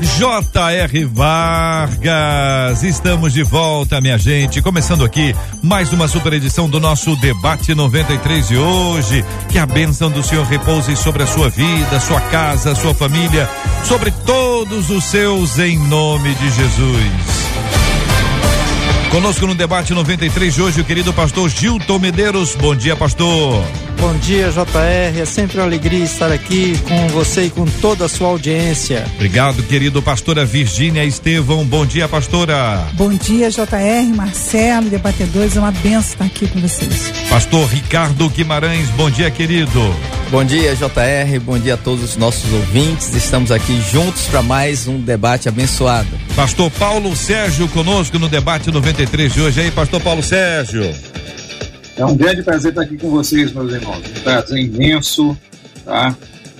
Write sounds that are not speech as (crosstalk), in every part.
J.R. Vargas. Estamos de volta, minha gente. Começando aqui mais uma super edição do nosso Debate 93 de hoje. Que a bênção do Senhor repouse sobre a sua vida, sua casa, sua família, sobre todos os seus, em nome de Jesus. Conosco no debate 93 de hoje, o querido pastor Gilton Medeiros. Bom dia, pastor. Bom dia, JR. É sempre uma alegria estar aqui com você e com toda a sua audiência. Obrigado, querido pastora Virgínia Estevão. Bom dia, pastora. Bom dia, JR, Marcelo, debatedores. É uma benção estar aqui com vocês. Pastor Ricardo Guimarães. Bom dia, querido. Bom dia, JR. Bom dia a todos os nossos ouvintes. Estamos aqui juntos para mais um debate abençoado. Pastor Paulo Sérgio conosco no debate 93 de hoje. Aí, pastor Paulo Sérgio. É um grande prazer estar aqui com vocês, meus irmãos. Um prazer imenso, tá?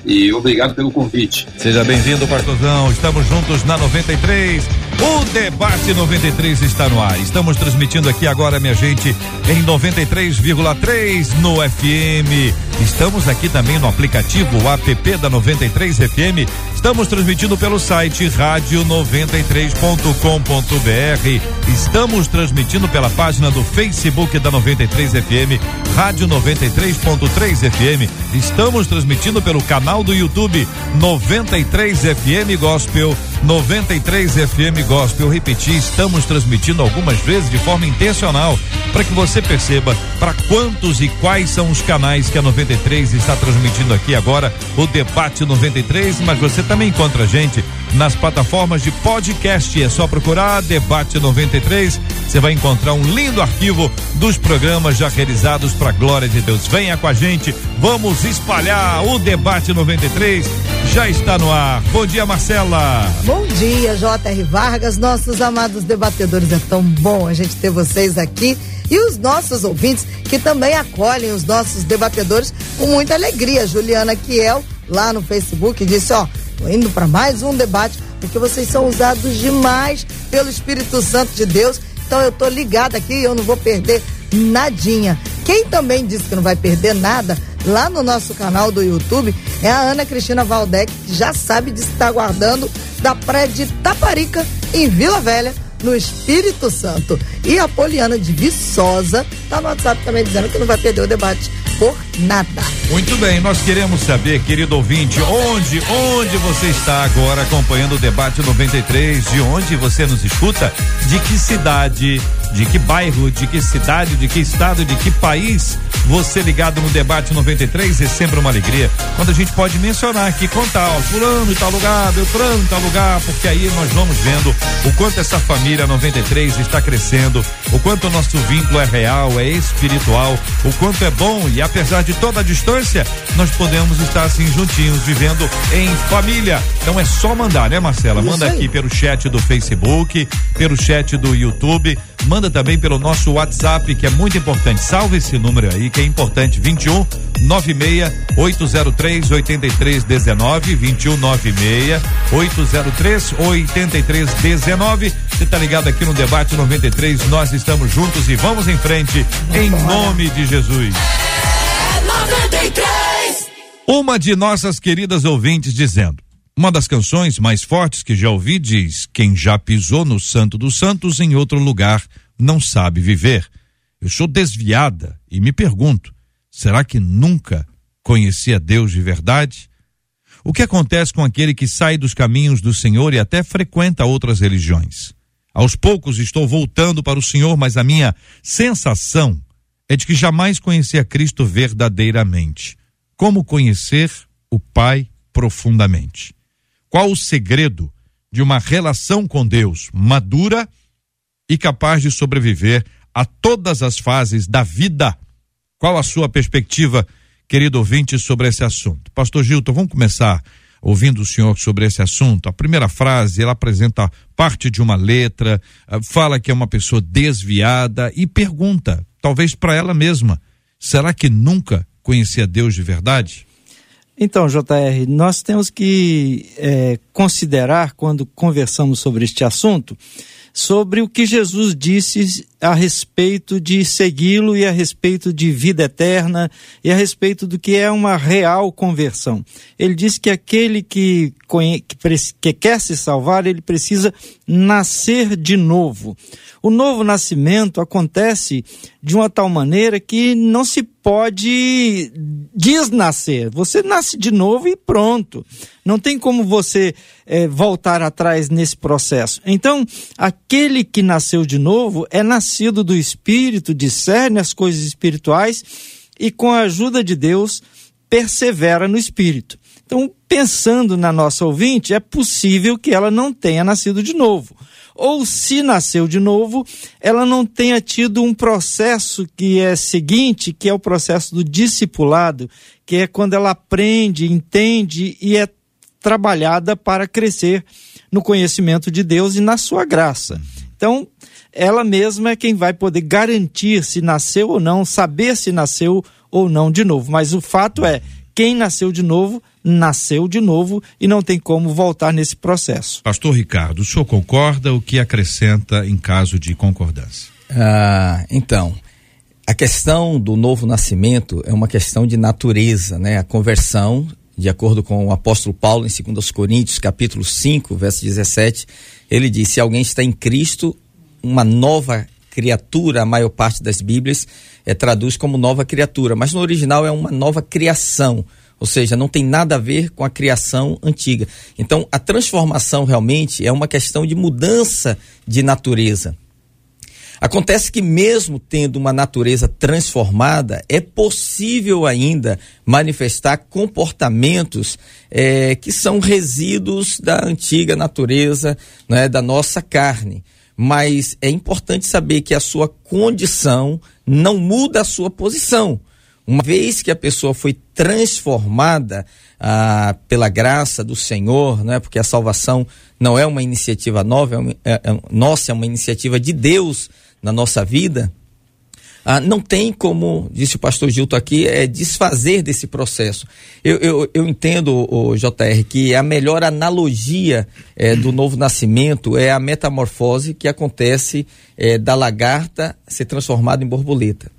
E obrigado pelo convite. Seja bem-vindo, pastorzão. Estamos juntos na 93. O debate 93 está no ar. Estamos transmitindo aqui agora, minha gente, em 93,3 no FM. Estamos aqui também no aplicativo app da 93 FM. Estamos transmitindo pelo site rádio93.com.br. Estamos transmitindo pela página do Facebook da 93 FM, Rádio 93.3 FM. Estamos transmitindo pelo canal do YouTube 93 FM Gospel, 93 FM Gospel. Repetir, estamos transmitindo algumas vezes de forma intencional para que você perceba para quantos e quais são os canais que a 93 está transmitindo aqui agora o debate 93, mas você também encontra a gente nas plataformas de podcast. É só procurar Debate 93. Você vai encontrar um lindo arquivo dos programas já realizados para a glória de Deus. Venha com a gente, vamos espalhar o Debate 93. Já está no ar. Bom dia, Marcela. Bom dia, J.R. Vargas, nossos amados debatedores. É tão bom a gente ter vocês aqui e os nossos ouvintes que também acolhem os nossos debatedores com muita alegria. Juliana Kiel, lá no Facebook, disse: Ó, tô indo para mais um debate, porque vocês são usados demais pelo Espírito Santo de Deus. Então eu tô ligada aqui eu não vou perder nadinha. Quem também disse que não vai perder nada, lá no nosso canal do YouTube, é a Ana Cristina Valdec, que já sabe de estar guardando da praia de Taparica, em Vila Velha, no Espírito Santo. E a Poliana de Viçosa tá no WhatsApp também dizendo que não vai perder o debate por nada. Muito bem, nós queremos saber, querido ouvinte, onde, onde você está agora acompanhando o debate 93, de onde você nos escuta, de que cidade, de que bairro, de que cidade, de que estado, de que país você ligado no debate 93 é sempre uma alegria. Quando a gente pode mencionar aqui, contar, ó, fulano em tal lugar, Beltrano em tal lugar, porque aí nós vamos vendo o quanto essa família 93 está crescendo, o quanto o nosso vínculo é real, é espiritual, o quanto é bom e apesar de toda a distância, nós podemos estar assim juntinhos, vivendo em família. Então é só mandar, né, Marcela? Manda aqui pelo chat do Facebook, pelo chat do YouTube, manda também pelo nosso WhatsApp, que é muito importante. Salve esse número aí, que é importante. 21 96 803 8319 21 96 803 8319. Você tá ligado aqui no debate 93. Nós estamos juntos e vamos em frente em nome de Jesus. Uma de nossas queridas ouvintes dizendo: uma das canções mais fortes que já ouvi diz: Quem já pisou no Santo dos Santos em outro lugar não sabe viver. Eu sou desviada e me pergunto: será que nunca conheci a Deus de verdade? O que acontece com aquele que sai dos caminhos do Senhor e até frequenta outras religiões? Aos poucos estou voltando para o Senhor, mas a minha sensação é de que jamais conheci a Cristo verdadeiramente. Como conhecer o Pai profundamente? Qual o segredo de uma relação com Deus madura e capaz de sobreviver a todas as fases da vida? Qual a sua perspectiva, querido ouvinte, sobre esse assunto? Pastor Gilton, vamos começar ouvindo o senhor sobre esse assunto. A primeira frase, ela apresenta parte de uma letra, fala que é uma pessoa desviada e pergunta, talvez para ela mesma, será que nunca conhecia Deus de verdade? Então, JR, nós temos que é, considerar, quando conversamos sobre este assunto, sobre o que Jesus disse a respeito de segui-lo e a respeito de vida eterna e a respeito do que é uma real conversão. Ele disse que aquele que, que, que quer se salvar, ele precisa nascer de novo. O novo nascimento acontece de uma tal maneira que não se pode desnascer. Você nasce de novo e pronto. Não tem como você é, voltar atrás nesse processo. Então, aquele que nasceu de novo é nascido do Espírito, discerne as coisas espirituais e, com a ajuda de Deus, persevera no Espírito. Então, pensando na nossa ouvinte, é possível que ela não tenha nascido de novo ou se nasceu de novo, ela não tenha tido um processo que é seguinte, que é o processo do discipulado, que é quando ela aprende, entende e é trabalhada para crescer no conhecimento de Deus e na sua graça. Então, ela mesma é quem vai poder garantir se nasceu ou não, saber se nasceu ou não de novo. Mas o fato é, quem nasceu de novo nasceu de novo e não tem como voltar nesse processo. Pastor Ricardo, o senhor concorda? O que acrescenta em caso de concordância? Ah, então, a questão do novo nascimento é uma questão de natureza, né? A conversão, de acordo com o apóstolo Paulo em 2 Coríntios, capítulo 5, verso 17, ele diz: se alguém está em Cristo, uma nova criatura, a maior parte das Bíblias é, traduz como nova criatura, mas no original é uma nova criação ou seja, não tem nada a ver com a criação antiga. Então, a transformação realmente é uma questão de mudança de natureza. Acontece que, mesmo tendo uma natureza transformada, é possível ainda manifestar comportamentos é, que são resíduos da antiga natureza, né, da nossa carne. Mas é importante saber que a sua condição não muda a sua posição. Uma vez que a pessoa foi transformada ah, pela graça do Senhor, né? porque a salvação não é uma iniciativa nova, é, uma, é, é nossa, é uma iniciativa de Deus na nossa vida, ah, não tem como, disse o pastor Gilto aqui, é desfazer desse processo. Eu, eu, eu entendo, o JR, que a melhor analogia é, do novo nascimento é a metamorfose que acontece é, da lagarta ser transformada em borboleta.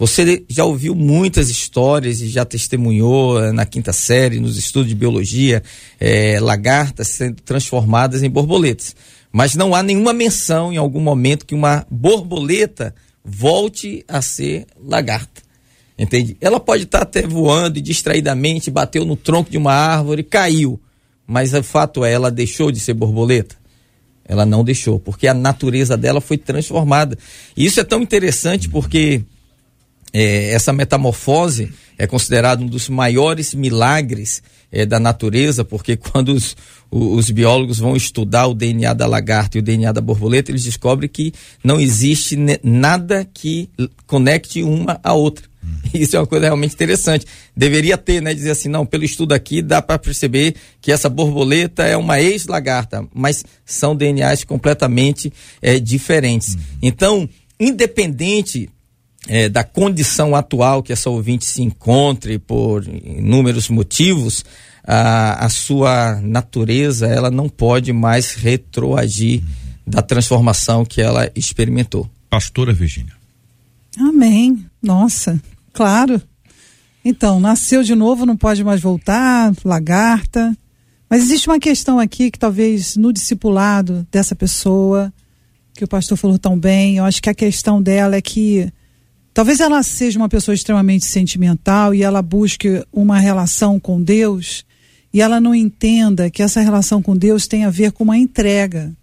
Você já ouviu muitas histórias e já testemunhou eh, na quinta série, nos estudos de biologia, é, lagartas sendo transformadas em borboletas. Mas não há nenhuma menção em algum momento que uma borboleta volte a ser lagarta. Entende? Ela pode estar até voando e distraidamente bateu no tronco de uma árvore caiu. Mas o fato é, ela deixou de ser borboleta? Ela não deixou, porque a natureza dela foi transformada. E isso é tão interessante porque é, essa metamorfose é considerado um dos maiores milagres é, da natureza, porque (laughs) quando os, os, biólogos vão estudar o DNA da lagarta e o DNA da borboleta, eles descobrem que não existe nada que conecte uma à outra. Isso é uma coisa realmente interessante. Deveria ter, né? Dizer assim, não, pelo estudo aqui dá para perceber que essa borboleta é uma ex-lagarta, mas são DNAs completamente é, diferentes. Uhum. Então, independente é, da condição atual que essa ouvinte se encontre por inúmeros motivos, a, a sua natureza ela não pode mais retroagir da transformação que ela experimentou. Pastora Virginia. Amém. Nossa, claro. Então, nasceu de novo, não pode mais voltar, lagarta. Mas existe uma questão aqui que talvez no discipulado dessa pessoa, que o pastor falou tão bem, eu acho que a questão dela é que Talvez ela seja uma pessoa extremamente sentimental e ela busque uma relação com Deus e ela não entenda que essa relação com Deus tem a ver com uma entrega.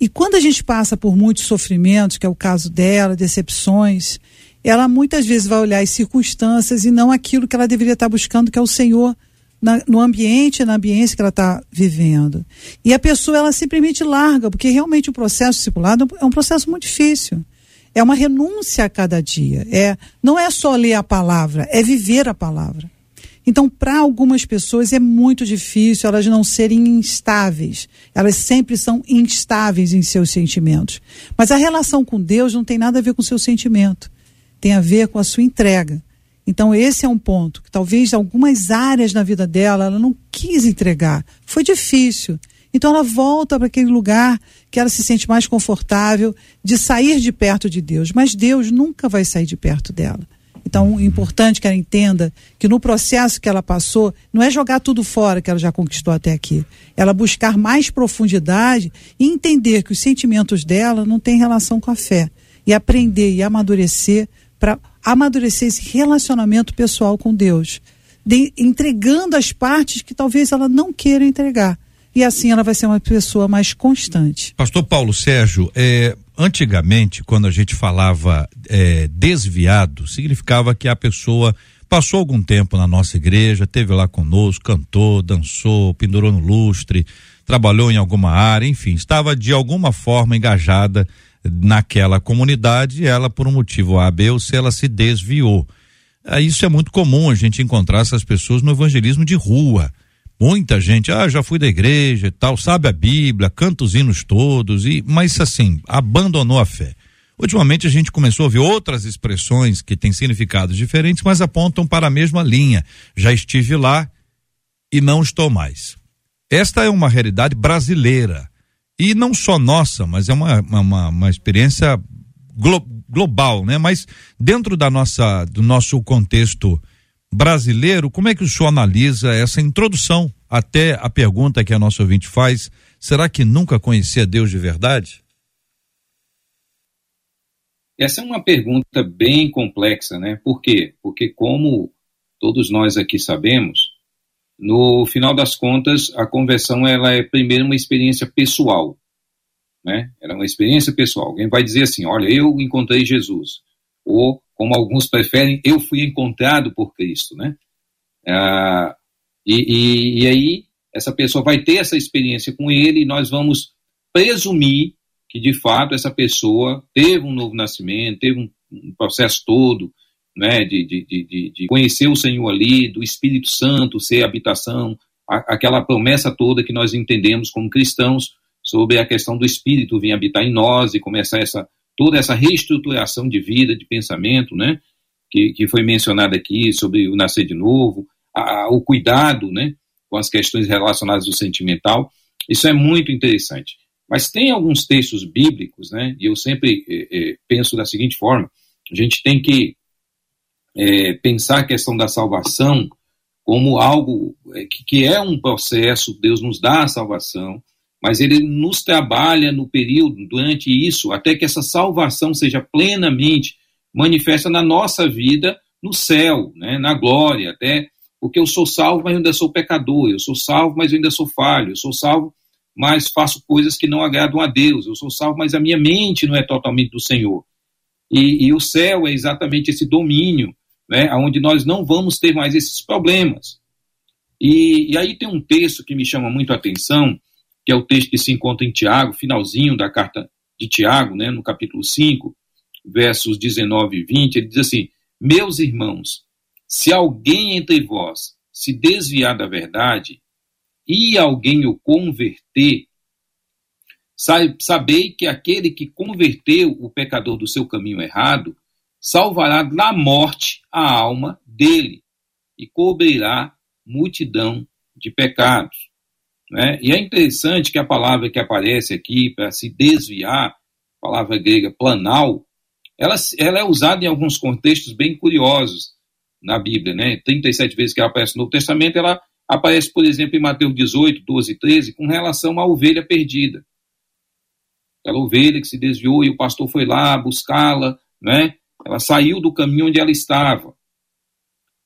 E quando a gente passa por muitos sofrimentos, que é o caso dela, decepções, ela muitas vezes vai olhar as circunstâncias e não aquilo que ela deveria estar buscando, que é o Senhor na, no ambiente, na ambiência que ela está vivendo. E a pessoa, ela simplesmente larga, porque realmente o processo discipulado é um processo muito difícil é uma renúncia a cada dia. É, não é só ler a palavra, é viver a palavra. Então, para algumas pessoas é muito difícil elas não serem instáveis. Elas sempre são instáveis em seus sentimentos. Mas a relação com Deus não tem nada a ver com seu sentimento. Tem a ver com a sua entrega. Então, esse é um ponto que talvez algumas áreas na vida dela ela não quis entregar. Foi difícil. Então, ela volta para aquele lugar que ela se sente mais confortável de sair de perto de Deus. Mas Deus nunca vai sair de perto dela. Então, é importante que ela entenda que no processo que ela passou, não é jogar tudo fora que ela já conquistou até aqui. Ela buscar mais profundidade e entender que os sentimentos dela não têm relação com a fé. E aprender e amadurecer para amadurecer esse relacionamento pessoal com Deus. De, entregando as partes que talvez ela não queira entregar. E assim ela vai ser uma pessoa mais constante. Pastor Paulo Sérgio, é, antigamente, quando a gente falava é, desviado, significava que a pessoa passou algum tempo na nossa igreja, teve lá conosco, cantou, dançou, pendurou no lustre, trabalhou em alguma área, enfim, estava de alguma forma engajada naquela comunidade, ela por um motivo A, B ou C, ela se desviou. Ah, isso é muito comum a gente encontrar essas pessoas no evangelismo de rua. Muita gente, ah, já fui da igreja e tal, sabe a Bíblia, canta os hinos todos, e, mas assim, abandonou a fé. Ultimamente a gente começou a ver outras expressões que têm significados diferentes, mas apontam para a mesma linha. Já estive lá e não estou mais. Esta é uma realidade brasileira. E não só nossa, mas é uma, uma, uma experiência glo global, né? Mas dentro da nossa, do nosso contexto brasileiro, como é que o senhor analisa essa introdução até a pergunta que a nossa ouvinte faz? Será que nunca conhecia Deus de verdade? Essa é uma pergunta bem complexa, né? Por quê? Porque, como todos nós aqui sabemos, no final das contas, a conversão ela é primeiro uma experiência pessoal, né? Ela é uma experiência pessoal. Alguém vai dizer assim: olha, eu encontrei Jesus. Ou como alguns preferem, eu fui encontrado por Cristo, né? Ah, e, e, e, aí essa pessoa vai ter essa experiência com ele e nós vamos presumir que de fato essa pessoa teve um novo nascimento, teve um, um processo todo, né, de, de, de, de, conhecer o Senhor ali, do Espírito Santo ser habitação, a, aquela promessa toda que nós entendemos como cristãos sobre a questão do Espírito vir habitar em nós e começar essa toda essa reestruturação de vida, de pensamento, né, que, que foi mencionada aqui sobre o nascer de novo, a, o cuidado, né, com as questões relacionadas ao sentimental, isso é muito interessante. Mas tem alguns textos bíblicos, né, e eu sempre é, é, penso da seguinte forma: a gente tem que é, pensar a questão da salvação como algo que, que é um processo, Deus nos dá a salvação, mas ele nos trabalha no período, durante isso, até que essa salvação seja plenamente manifesta na nossa vida no céu, né, na glória, até porque eu sou salvo, mas ainda sou pecador, eu sou salvo, mas ainda sou falho, eu sou salvo, mas faço coisas que não agradam a Deus, eu sou salvo, mas a minha mente não é totalmente do Senhor. E, e o céu é exatamente esse domínio, né, onde nós não vamos ter mais esses problemas. E, e aí tem um texto que me chama muito a atenção, que é o texto que se encontra em Tiago, finalzinho da carta de Tiago, né, no capítulo 5, versos 19 e 20, ele diz assim: Meus irmãos, se alguém entre vós se desviar da verdade e alguém o converter, sabei que aquele que converteu o pecador do seu caminho errado salvará da morte a alma dele e cobrirá multidão de pecados. Né? E é interessante que a palavra que aparece aqui para se desviar, palavra grega planal, ela, ela é usada em alguns contextos bem curiosos na Bíblia. Né? 37 vezes que ela aparece no Novo Testamento, ela aparece, por exemplo, em Mateus 18, 12 e 13, com relação à ovelha perdida. Aquela ovelha que se desviou e o pastor foi lá buscá-la, né? ela saiu do caminho onde ela estava.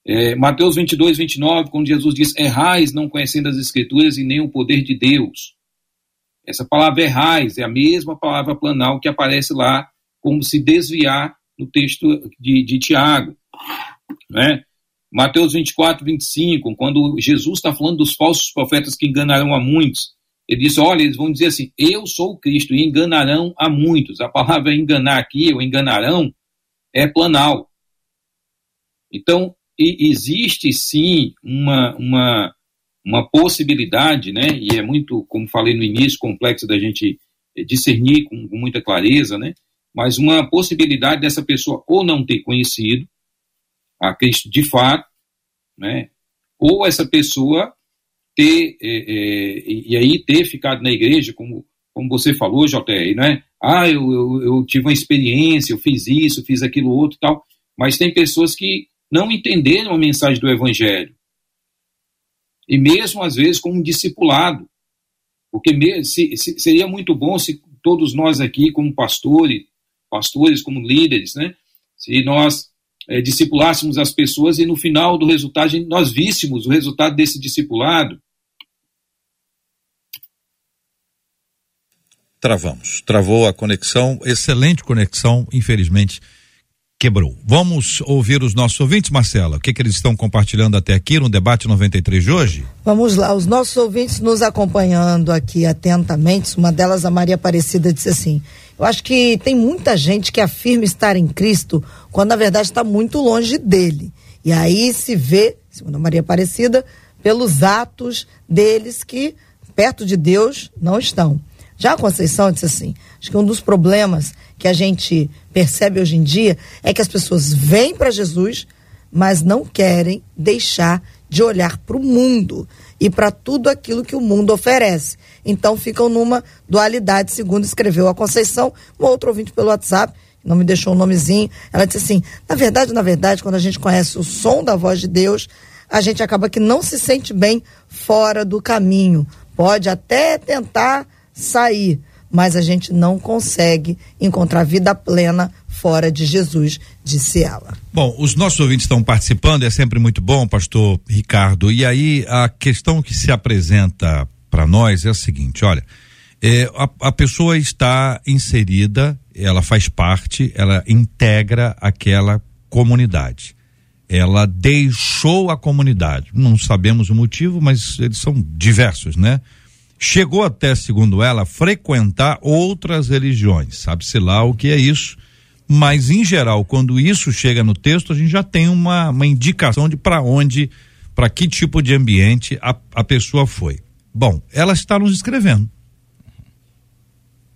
É, Mateus 22, 29, quando Jesus diz: Errais não conhecendo as Escrituras e nem o poder de Deus. Essa palavra errais é a mesma palavra planal que aparece lá, como se desviar no texto de, de Tiago. Né? Mateus 24, 25, quando Jesus está falando dos falsos profetas que enganarão a muitos, ele diz: Olha, eles vão dizer assim, eu sou o Cristo, e enganarão a muitos. A palavra enganar aqui, ou enganarão, é planal. Então, e existe sim uma, uma, uma possibilidade, né? E é muito, como falei no início, complexo da gente discernir com, com muita clareza, né? Mas uma possibilidade dessa pessoa ou não ter conhecido a Cristo de fato, né? Ou essa pessoa ter, é, é, e aí ter ficado na igreja, como, como você falou, JR, né? Ah, eu, eu, eu tive uma experiência, eu fiz isso, fiz aquilo outro tal, mas tem pessoas que não entenderam a mensagem do Evangelho. E mesmo, às vezes, como um discipulado. Porque se, se, seria muito bom se todos nós aqui, como pastores, pastores, como líderes, né? Se nós é, discipulássemos as pessoas e no final do resultado nós víssemos o resultado desse discipulado. Travamos. Travou a conexão, excelente conexão, infelizmente quebrou. Vamos ouvir os nossos ouvintes, Marcela. O que, que eles estão compartilhando até aqui no debate 93 de hoje? Vamos lá, os nossos ouvintes nos acompanhando aqui atentamente. Uma delas, a Maria Aparecida, disse assim: Eu acho que tem muita gente que afirma estar em Cristo quando na verdade está muito longe dele. E aí se vê, segundo a Maria Aparecida, pelos atos deles que perto de Deus não estão. Já a Conceição disse assim: acho que um dos problemas que a gente percebe hoje em dia é que as pessoas vêm para Jesus, mas não querem deixar de olhar para o mundo e para tudo aquilo que o mundo oferece. Então ficam numa dualidade, segundo escreveu a Conceição, um outro ouvinte pelo WhatsApp, não me deixou o um nomezinho. Ela disse assim: na verdade, na verdade, quando a gente conhece o som da voz de Deus, a gente acaba que não se sente bem fora do caminho. Pode até tentar sair, mas a gente não consegue encontrar vida plena fora de Jesus, disse ela. Bom, os nossos ouvintes estão participando, é sempre muito bom, pastor Ricardo. E aí a questão que se apresenta para nós é a seguinte: olha, é, a, a pessoa está inserida, ela faz parte, ela integra aquela comunidade ela deixou a comunidade. Não sabemos o motivo, mas eles são diversos, né? Chegou até, segundo ela, frequentar outras religiões. Sabe-se lá o que é isso. Mas, em geral, quando isso chega no texto, a gente já tem uma, uma indicação de para onde, para que tipo de ambiente a, a pessoa foi. Bom, ela está nos escrevendo.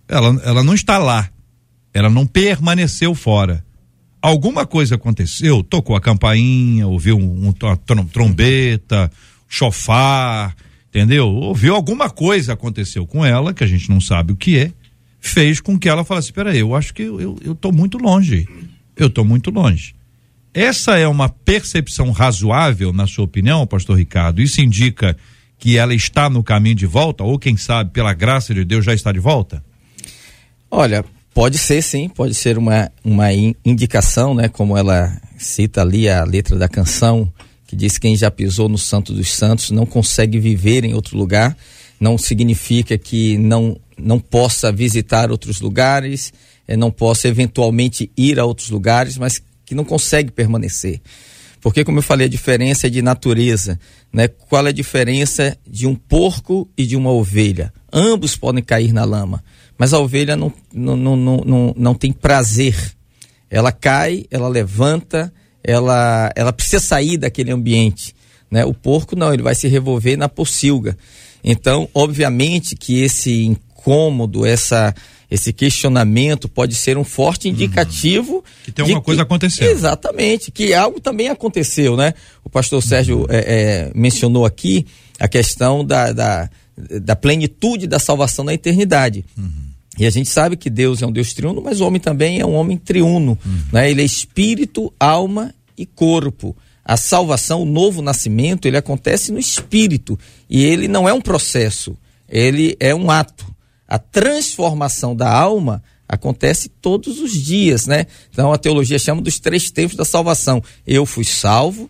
Ela, ela não está lá. Ela não permaneceu fora. Alguma coisa aconteceu, tocou a campainha, ouviu um, um, trombeta, chofar, entendeu? Ouviu alguma coisa aconteceu com ela, que a gente não sabe o que é, fez com que ela falasse, espera aí, eu acho que eu, eu, eu tô muito longe, eu tô muito longe. Essa é uma percepção razoável, na sua opinião, pastor Ricardo? Isso indica que ela está no caminho de volta, ou quem sabe, pela graça de Deus, já está de volta? Olha, pode ser sim, pode ser uma, uma indicação, né? Como ela cita ali a letra da canção, que diz quem já pisou no Santo dos Santos não consegue viver em outro lugar, não significa que não, não possa visitar outros lugares, eh, não possa eventualmente ir a outros lugares, mas que não consegue permanecer. Porque, como eu falei, a diferença é de natureza. Né? Qual é a diferença de um porco e de uma ovelha? Ambos podem cair na lama, mas a ovelha não, não, não, não, não tem prazer. Ela cai, ela levanta, ela, ela precisa sair daquele ambiente. Né? O porco não, ele vai se revolver na pocilga. Então, obviamente que esse incômodo, essa, esse questionamento pode ser um forte uhum. indicativo uhum. que tem alguma coisa acontecendo. Exatamente, que algo também aconteceu, né? O pastor Sérgio uhum. é, é, mencionou aqui a questão da, da, da, plenitude da salvação na eternidade. Uhum. E a gente sabe que Deus é um Deus triuno, mas o homem também é um homem triuno. Uhum. Né? Ele é espírito, alma e corpo. A salvação, o novo nascimento, ele acontece no espírito. E ele não é um processo, ele é um ato. A transformação da alma acontece todos os dias, né? Então a teologia chama dos três tempos da salvação. Eu fui salvo,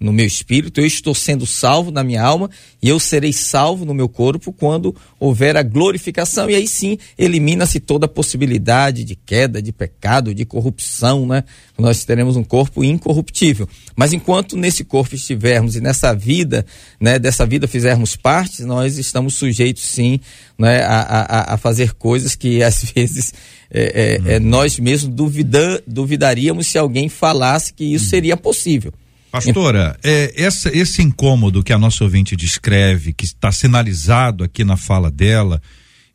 no meu espírito, eu estou sendo salvo na minha alma e eu serei salvo no meu corpo quando houver a glorificação. E aí sim elimina-se toda a possibilidade de queda, de pecado, de corrupção, né? Nós teremos um corpo incorruptível. Mas enquanto nesse corpo estivermos e nessa vida, né, dessa vida fizermos parte, nós estamos sujeitos sim né, a, a, a fazer coisas que (laughs) às vezes é, é, é, nós mesmos duvida, duvidaríamos se alguém falasse que isso seria possível. Pastora, é, essa, esse incômodo que a nossa ouvinte descreve, que está sinalizado aqui na fala dela,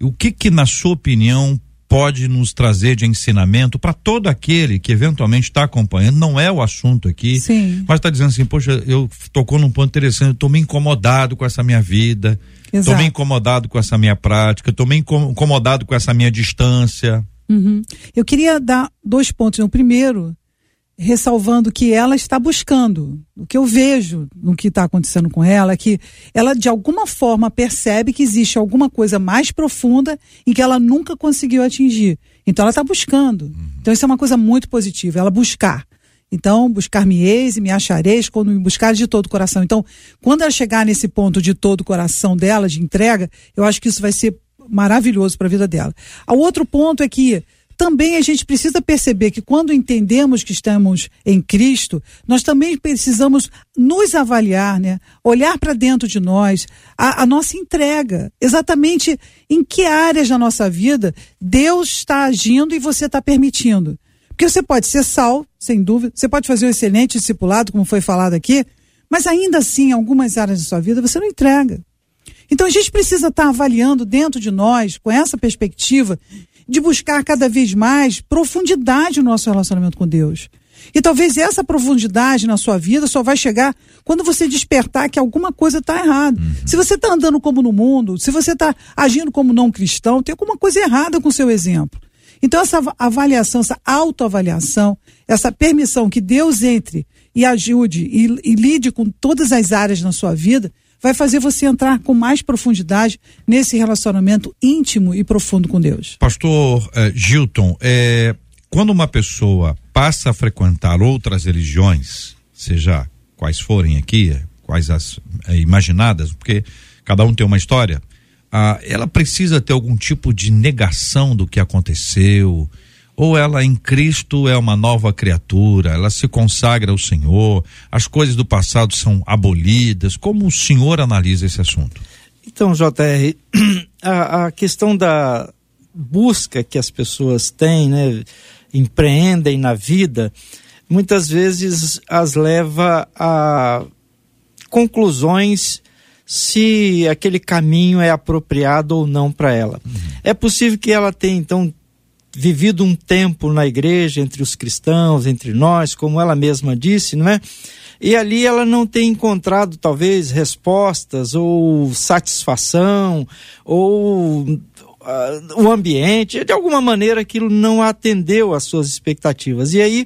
o que que, na sua opinião, pode nos trazer de ensinamento para todo aquele que eventualmente está acompanhando, não é o assunto aqui, Sim. mas está dizendo assim, poxa, eu tocou num ponto interessante, estou me incomodado com essa minha vida, estou me incomodado com essa minha prática, estou me incom- incomodado com essa minha distância. Uhum. Eu queria dar dois pontos. O primeiro, ressalvando que ela está buscando. O que eu vejo no que está acontecendo com ela é que ela, de alguma forma, percebe que existe alguma coisa mais profunda em que ela nunca conseguiu atingir. Então, ela está buscando. Então, isso é uma coisa muito positiva, ela buscar. Então, buscar-me-eis e me achareis quando me buscar de todo o coração. Então, quando ela chegar nesse ponto de todo o coração dela, de entrega, eu acho que isso vai ser maravilhoso para a vida dela. O outro ponto é que também a gente precisa perceber que quando entendemos que estamos em Cristo, nós também precisamos nos avaliar, né? Olhar para dentro de nós, a, a nossa entrega, exatamente em que áreas da nossa vida Deus está agindo e você está permitindo. Porque você pode ser sal, sem dúvida, você pode fazer um excelente discipulado, como foi falado aqui, mas ainda assim, em algumas áreas da sua vida, você não entrega. Então a gente precisa estar avaliando dentro de nós, com essa perspectiva, de buscar cada vez mais profundidade no nosso relacionamento com Deus. E talvez essa profundidade na sua vida só vai chegar quando você despertar que alguma coisa está errada. Se você está andando como no mundo, se você está agindo como não cristão, tem alguma coisa errada com o seu exemplo. Então, essa ava- avaliação, essa autoavaliação, essa permissão que Deus entre e ajude e, e lide com todas as áreas na sua vida, vai fazer você entrar com mais profundidade nesse relacionamento íntimo e profundo com Deus. Pastor eh, Gilton, eh, quando uma pessoa passa a frequentar outras religiões, seja quais forem aqui, quais as eh, imaginadas, porque cada um tem uma história, ah, ela precisa ter algum tipo de negação do que aconteceu, ou ela em Cristo é uma nova criatura, ela se consagra ao Senhor, as coisas do passado são abolidas. Como o senhor analisa esse assunto? Então, JR, (clears throat) a, a questão da busca que as pessoas têm, né, empreendem na vida, muitas vezes as leva a conclusões se aquele caminho é apropriado ou não para ela. É possível que ela tenha, então, vivido um tempo na igreja, entre os cristãos, entre nós, como ela mesma disse, não é? E ali ela não tem encontrado, talvez, respostas ou satisfação ou ah, o ambiente, de alguma maneira aquilo não atendeu às suas expectativas. E aí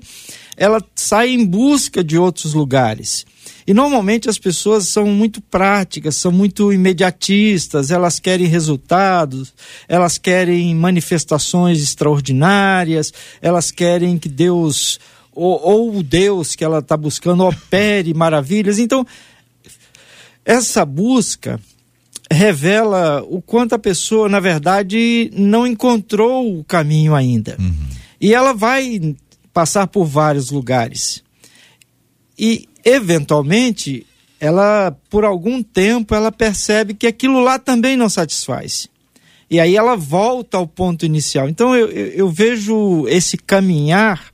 ela sai em busca de outros lugares. E normalmente as pessoas são muito práticas, são muito imediatistas, elas querem resultados, elas querem manifestações extraordinárias, elas querem que Deus, ou, ou o Deus que ela está buscando, opere maravilhas. Então, essa busca revela o quanto a pessoa, na verdade, não encontrou o caminho ainda. E ela vai passar por vários lugares. E, eventualmente, ela, por algum tempo, ela percebe que aquilo lá também não satisfaz. E aí ela volta ao ponto inicial. Então, eu, eu, vejo esse caminhar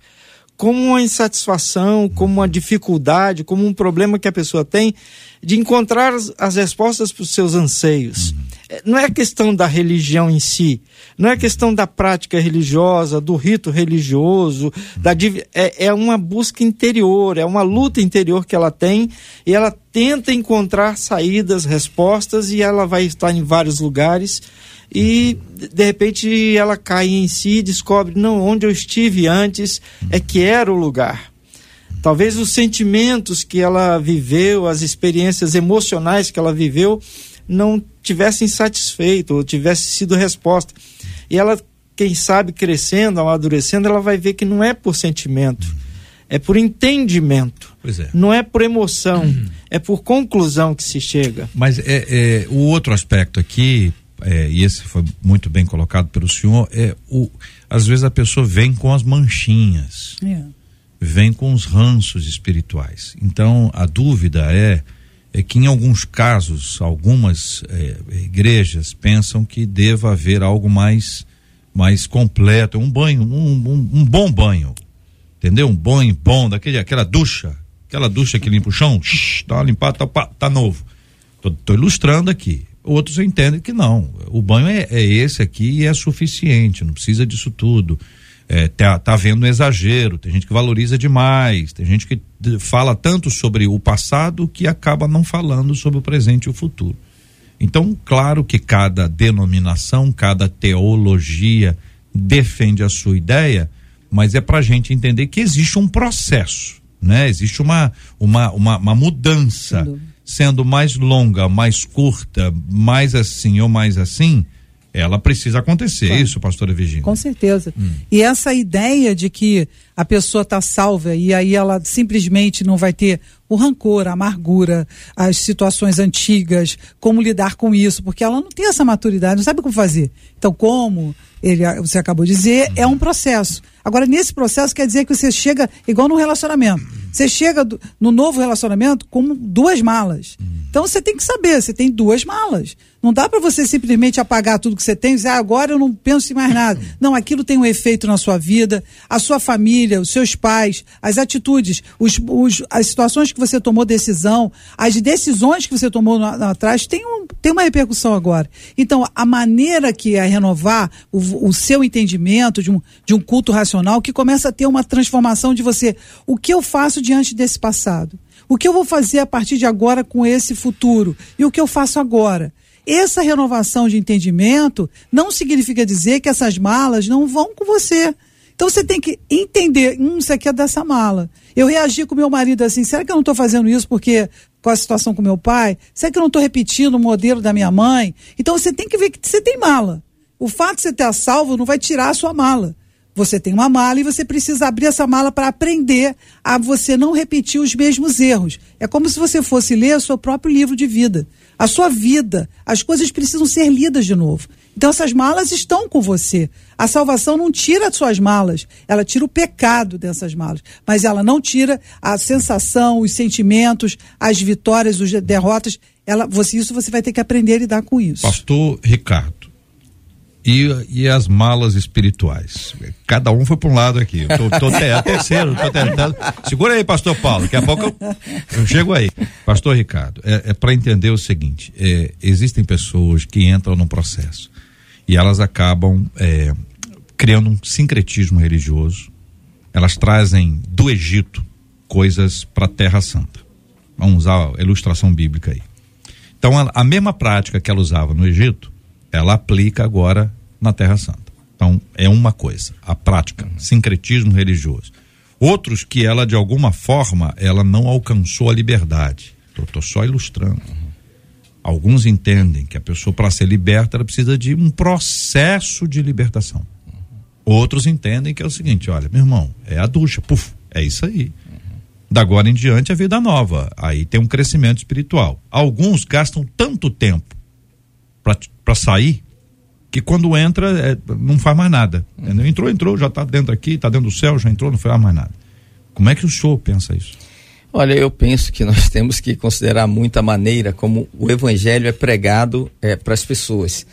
como uma insatisfação, como uma dificuldade, como um problema que a pessoa tem de encontrar as, as respostas para os seus anseios. É, Não é questão da religião em si, não é questão da prática religiosa, do rito religioso, da, é, é uma busca interior, é uma luta interior que ela tem e ela tenta encontrar saídas, respostas e ela vai estar em vários lugares e de- de repente ela cai em si e descobre não onde eu estive antes é que era o lugar. Talvez os sentimentos que ela viveu as experiências emocionais que ela viveu não tivessem satisfeito ou tivesse sido resposta. E ela quem sabe crescendo amadurecendo ela vai ver que não é por sentimento é por entendimento. Pois é. não é por emoção é por conclusão que se chega. Mas é, é, o outro aspecto aqui, é, e esse foi muito bem colocado pelo senhor, é o às vezes a pessoa vem com as manchinhas, vem com os ranços espirituais. Então a dúvida é é que em alguns casos, algumas é, igrejas pensam que deva haver algo mais mais completo, um banho, um, um, um bom banho, entendeu? Um banho bom, daquele, aquela ducha aquela ducha que limpa o chão, shh, dá uma limpada, tá, tá novo. Tô, tô, ilustrando aqui. Outros entendem que não. O banho é, é esse aqui e é suficiente, não precisa disso tudo. É, tá, tá havendo um exagero, tem gente que valoriza demais, tem gente que fala tanto sobre o passado que acaba não falando sobre o presente e o futuro. Então, claro que cada denominação, cada teologia defende a sua ideia, mas é para a gente entender que existe um processo, né? Existe uma, uma, uma, uma mudança, sendo mais longa, mais curta, mais assim ou mais assim, ela precisa acontecer, claro. isso, pastora Virginia? Com certeza. Hum. E essa ideia de que a pessoa está salva e aí ela simplesmente não vai ter o rancor, a amargura, as situações antigas, como lidar com isso, porque ela não tem essa maturidade, não sabe como fazer. Então, como ele, você acabou de dizer, é um processo. Agora, nesse processo quer dizer que você chega, igual no relacionamento, você chega do, no novo relacionamento com duas malas. Então você tem que saber, você tem duas malas. Não dá para você simplesmente apagar tudo que você tem e dizer, ah, agora eu não penso em mais nada. Não, aquilo tem um efeito na sua vida, a sua família, os seus pais, as atitudes, os, os, as situações que você tomou decisão, as decisões que você tomou no, no, atrás, tem, um, tem uma repercussão agora. Então, a maneira que é renovar o, o seu entendimento de um, de um culto racional, que começa a ter uma transformação de você. O que eu faço diante desse passado? O que eu vou fazer a partir de agora com esse futuro? E o que eu faço agora? Essa renovação de entendimento não significa dizer que essas malas não vão com você. Então você tem que entender, hum, isso aqui é dessa mala. Eu reagi com meu marido assim, será que eu não estou fazendo isso porque com a situação com meu pai? Será que eu não estou repetindo o modelo da minha mãe? Então você tem que ver que você tem mala. O fato de você ter salvo não vai tirar a sua mala. Você tem uma mala e você precisa abrir essa mala para aprender a você não repetir os mesmos erros. É como se você fosse ler o seu próprio livro de vida a sua vida. As coisas precisam ser lidas de novo. Então essas malas estão com você. A salvação não tira as suas malas, ela tira o pecado dessas malas, mas ela não tira a sensação, os sentimentos, as vitórias, as derrotas. Ela, você isso você vai ter que aprender a lidar com isso. Pastor Ricardo, e, e as malas espirituais. Cada um foi para um lado aqui. Eu tô, tô é terceiro, tô tentando. Segura aí, pastor Paulo, daqui a pouco eu, eu chego aí. Pastor Ricardo, é, é para entender o seguinte: é, existem pessoas que entram num processo e elas acabam é, criando um sincretismo religioso. Elas trazem do Egito coisas para a Terra Santa. Vamos usar a ilustração bíblica aí. Então, a, a mesma prática que ela usava no Egito, ela aplica agora na Terra Santa. Então, é uma coisa, a prática, uhum. sincretismo religioso. Outros que ela, de alguma forma, ela não alcançou a liberdade. Estou só ilustrando. Alguns entendem que a pessoa, para ser liberta, ela precisa de um processo de libertação. Outros entendem que é o seguinte: olha, meu irmão, é a ducha, puf, é isso aí. Da agora em diante é vida nova. Aí tem um crescimento espiritual. Alguns gastam tanto tempo para sair que quando entra é, não faz mais nada. Entrou, entrou, já está dentro aqui, está dentro do céu, já entrou, não faz mais nada. Como é que o senhor pensa isso? Olha, eu penso que nós (laughs) temos que considerar muita maneira como o evangelho é pregado é, para as pessoas.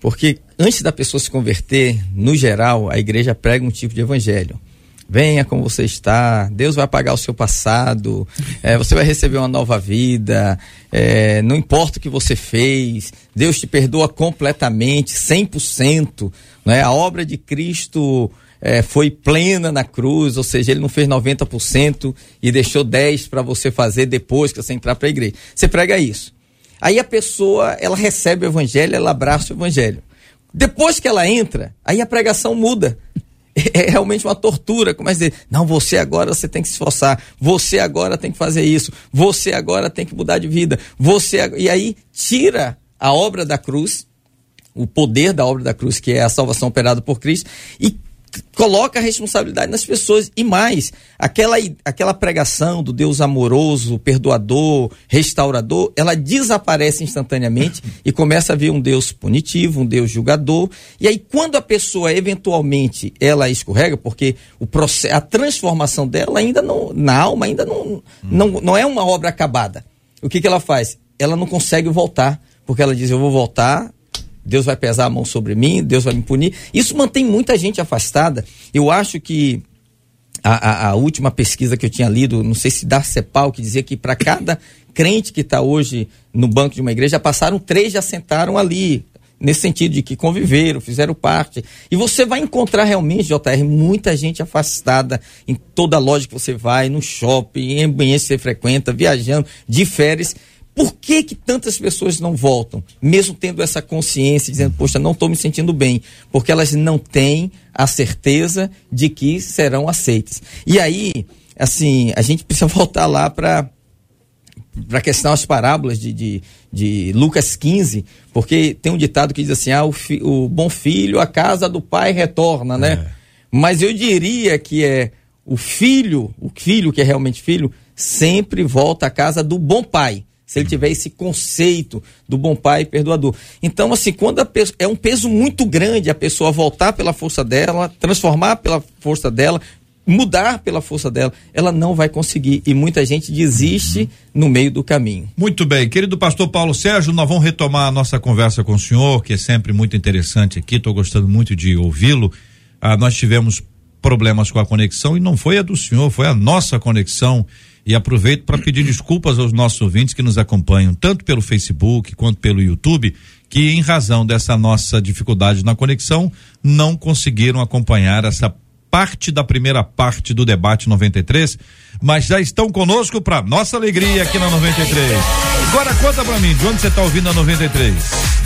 Porque antes da pessoa se converter, no geral, a igreja prega um tipo de evangelho venha como você está, Deus vai apagar o seu passado, é, você vai receber uma nova vida, é, não importa o que você fez, Deus te perdoa completamente, 100%, né? a obra de Cristo é, foi plena na cruz, ou seja, ele não fez 90% e deixou 10% para você fazer depois que você entrar para a igreja. Você prega isso. Aí a pessoa, ela recebe o evangelho, ela abraça o evangelho. Depois que ela entra, aí a pregação muda (laughs) é realmente uma tortura. Começa a dizer, não, você agora você tem que se esforçar, você agora tem que fazer isso, você agora tem que mudar de vida, você e aí tira a obra da cruz, o poder da obra da cruz, que é a salvação operada por Cristo, e coloca a responsabilidade nas pessoas e mais aquela aquela pregação do Deus amoroso, perdoador, restaurador, ela desaparece instantaneamente (laughs) e começa a vir um Deus punitivo, um Deus julgador. E aí quando a pessoa eventualmente ela escorrega, porque o processo, a transformação dela ainda não na alma ainda não não, não é uma obra acabada. O que que ela faz? Ela não consegue voltar, porque ela diz eu vou voltar Deus vai pesar a mão sobre mim, Deus vai me punir. Isso mantém muita gente afastada. Eu acho que a, a, a última pesquisa que eu tinha lido, não sei se da CEPAL, que dizia que para cada crente que está hoje no banco de uma igreja, passaram três já sentaram ali, nesse sentido de que conviveram, fizeram parte. E você vai encontrar realmente, JR, muita gente afastada em toda loja que você vai, no shopping, em ambiente que você frequenta, viajando, de férias. Por que, que tantas pessoas não voltam, mesmo tendo essa consciência, dizendo, poxa, não estou me sentindo bem? Porque elas não têm a certeza de que serão aceitas. E aí, assim, a gente precisa (laughs) voltar lá para para a questão das parábolas de, de, de, Lucas 15, porque tem um ditado que diz assim: ah, o, fi, o bom filho, a casa do pai retorna, né? É. Mas eu diria que é o filho, o filho que é realmente filho, sempre volta à casa do bom pai se ele tiver esse conceito do bom pai perdoador. Então, assim, quando é um peso muito grande a pessoa voltar pela força dela, transformar pela força dela, mudar pela força dela, ela não vai conseguir e muita gente desiste no meio do caminho. Muito bem, querido pastor Paulo Sérgio, nós vamos retomar a nossa conversa com o senhor, que é sempre muito interessante aqui, estou gostando muito de ouvi-lo. Ah, nós tivemos problemas com a conexão e não foi a do senhor, foi a nossa conexão e aproveito para pedir desculpas aos nossos ouvintes que nos acompanham, tanto pelo Facebook quanto pelo YouTube, que em razão dessa nossa dificuldade na conexão, não conseguiram acompanhar essa parte da primeira parte do debate 93, mas já estão conosco para nossa alegria aqui na 93. Agora conta para mim, de onde você está ouvindo a 93?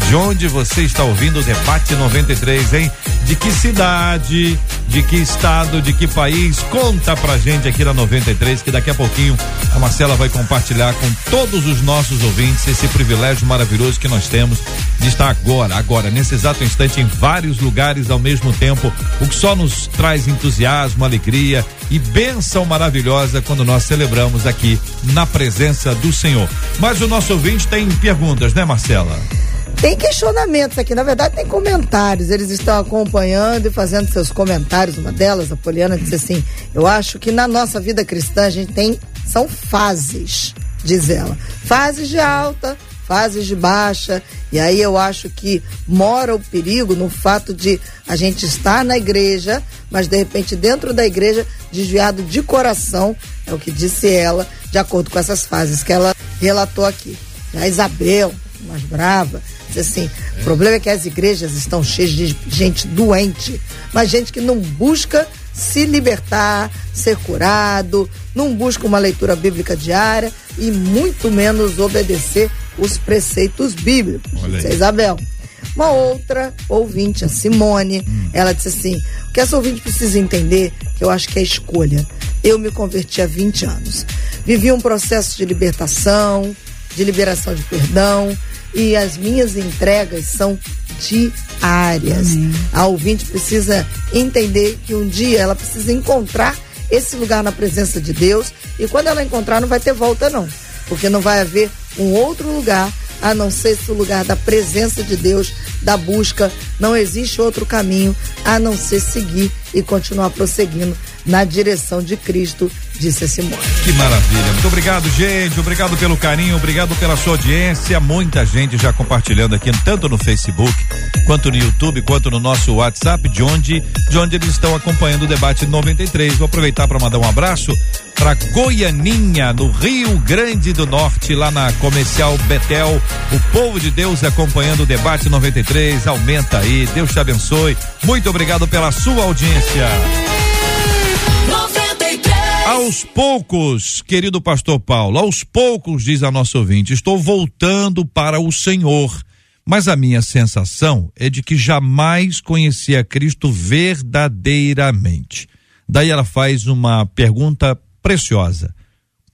De onde você está ouvindo o debate 93, hein? De que cidade, de que estado, de que país? Conta pra gente aqui na 93 que daqui a pouquinho a Marcela vai compartilhar com todos os nossos ouvintes esse privilégio maravilhoso que nós temos de estar agora, agora, nesse exato instante em vários lugares ao mesmo tempo, o que só nos traz entusiasmo, alegria e bênção maravilhosa quando nós celebramos aqui na presença do Senhor. Mas o nosso ouvinte tem perguntas, né, Marcela? Tem questionamentos aqui, na verdade tem comentários. Eles estão acompanhando e fazendo seus comentários. Uma delas, a Poliana, disse assim: Eu acho que na nossa vida cristã a gente tem. São fases, diz ela. Fases de alta, fases de baixa. E aí eu acho que mora o perigo no fato de a gente estar na igreja, mas de repente dentro da igreja desviado de coração, é o que disse ela, de acordo com essas fases que ela relatou aqui. A Isabel, mais brava, Diz assim, o problema é que as igrejas estão cheias de gente doente, mas gente que não busca se libertar, ser curado, não busca uma leitura bíblica diária e muito menos obedecer os preceitos bíblicos. Disse Isabel. Uma outra ouvinte, a Simone, hum. ela disse assim: o que essa ouvinte precisa entender, que eu acho que é escolha. Eu me converti há 20 anos. Vivi um processo de libertação, de liberação de perdão, e as minhas entregas são diárias. Amém. A ouvinte precisa entender que um dia ela precisa encontrar esse lugar na presença de Deus e quando ela encontrar não vai ter volta não, porque não vai haver um outro lugar a não ser esse lugar da presença de Deus, da busca. Não existe outro caminho a não ser seguir e continuar prosseguindo na direção de Cristo, disse Simone. Que maravilha. Muito obrigado, gente. Obrigado pelo carinho, obrigado pela sua audiência. Muita gente já compartilhando aqui, tanto no Facebook, quanto no YouTube, quanto no nosso WhatsApp, de onde, de onde eles estão acompanhando o debate 93. Vou aproveitar para mandar um abraço para Goianinha, no Rio Grande do Norte, lá na comercial Betel. O povo de Deus acompanhando o debate 93. Aumenta aí. Deus te abençoe. Muito obrigado pela sua audiência. Aos poucos, querido pastor Paulo, aos poucos, diz a nossa ouvinte, estou voltando para o Senhor. Mas a minha sensação é de que jamais conheci a Cristo verdadeiramente. Daí ela faz uma pergunta preciosa: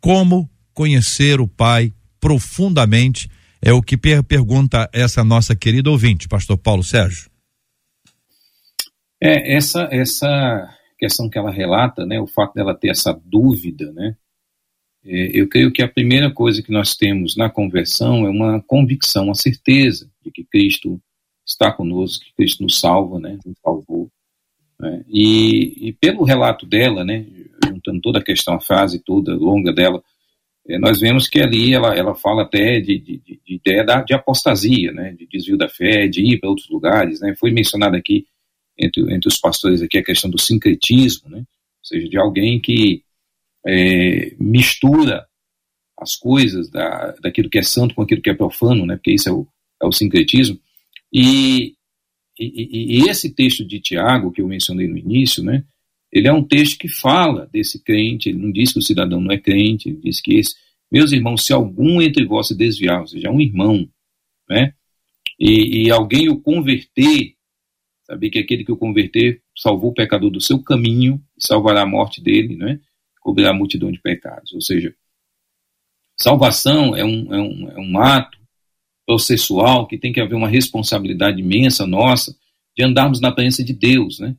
Como conhecer o Pai profundamente? É o que per pergunta essa nossa querida ouvinte, pastor Paulo Sérgio. É, essa, essa questão que ela relata, né, o fato dela ter essa dúvida, né, é, eu creio que a primeira coisa que nós temos na conversão é uma convicção, uma certeza de que Cristo está conosco, que Cristo nos salva, né, nos salvou. Né, e, e, pelo relato dela, né, juntando toda a questão, a frase toda longa dela, é, nós vemos que ali ela, ela fala até de, de, de, de ideia da, de apostasia, né, de desvio da fé, de ir para outros lugares, né, foi mencionado aqui entre, entre os pastores aqui a questão do sincretismo, né? seja, de alguém que é, mistura as coisas da, daquilo que é santo com aquilo que é profano, né? Porque isso é o, é o sincretismo. E, e, e, esse texto de Tiago, que eu mencionei no início, né? Ele é um texto que fala desse crente, ele não diz que o cidadão não é crente, ele diz que esse, meus irmãos, se algum entre vós se desviar, ou seja, um irmão, né? E, e alguém o converter, saber que aquele que o converter salvou o pecador do seu caminho e salvará a morte dele, né? Cobrirá a multidão de pecados. Ou seja, salvação é um, é um, é um ato processual que tem que haver uma responsabilidade imensa nossa de andarmos na presença de Deus, né?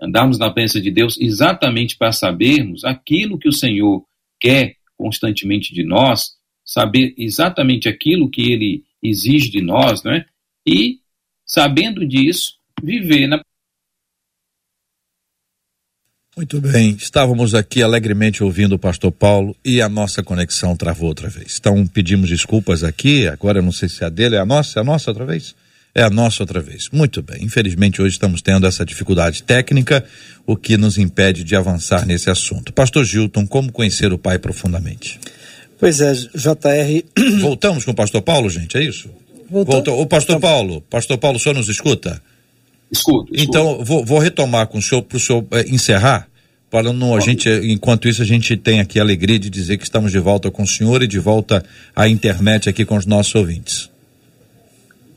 Andarmos na presença de Deus exatamente para sabermos aquilo que o Senhor quer constantemente de nós, saber exatamente aquilo que Ele exige de nós, né? E, sabendo disso, viver na muito bem, estávamos aqui alegremente ouvindo o pastor Paulo e a nossa conexão travou outra vez. Então pedimos desculpas aqui, agora eu não sei se é a dele, é a nossa, é a nossa outra vez? É a nossa outra vez. Muito bem, infelizmente hoje estamos tendo essa dificuldade técnica, o que nos impede de avançar nesse assunto. Pastor Gilton, como conhecer o Pai profundamente? Pois é, JR. Voltamos com o pastor Paulo, gente, é isso? Voltou? Voltou. O pastor Paulo, pastor Paulo, o senhor nos escuta? Escuto, escuto. Então, vou, vou, retomar com o senhor para o senhor é, encerrar. Para não, a gente, enquanto isso, a gente tem aqui a alegria de dizer que estamos de volta com o senhor e de volta à internet aqui com os nossos ouvintes.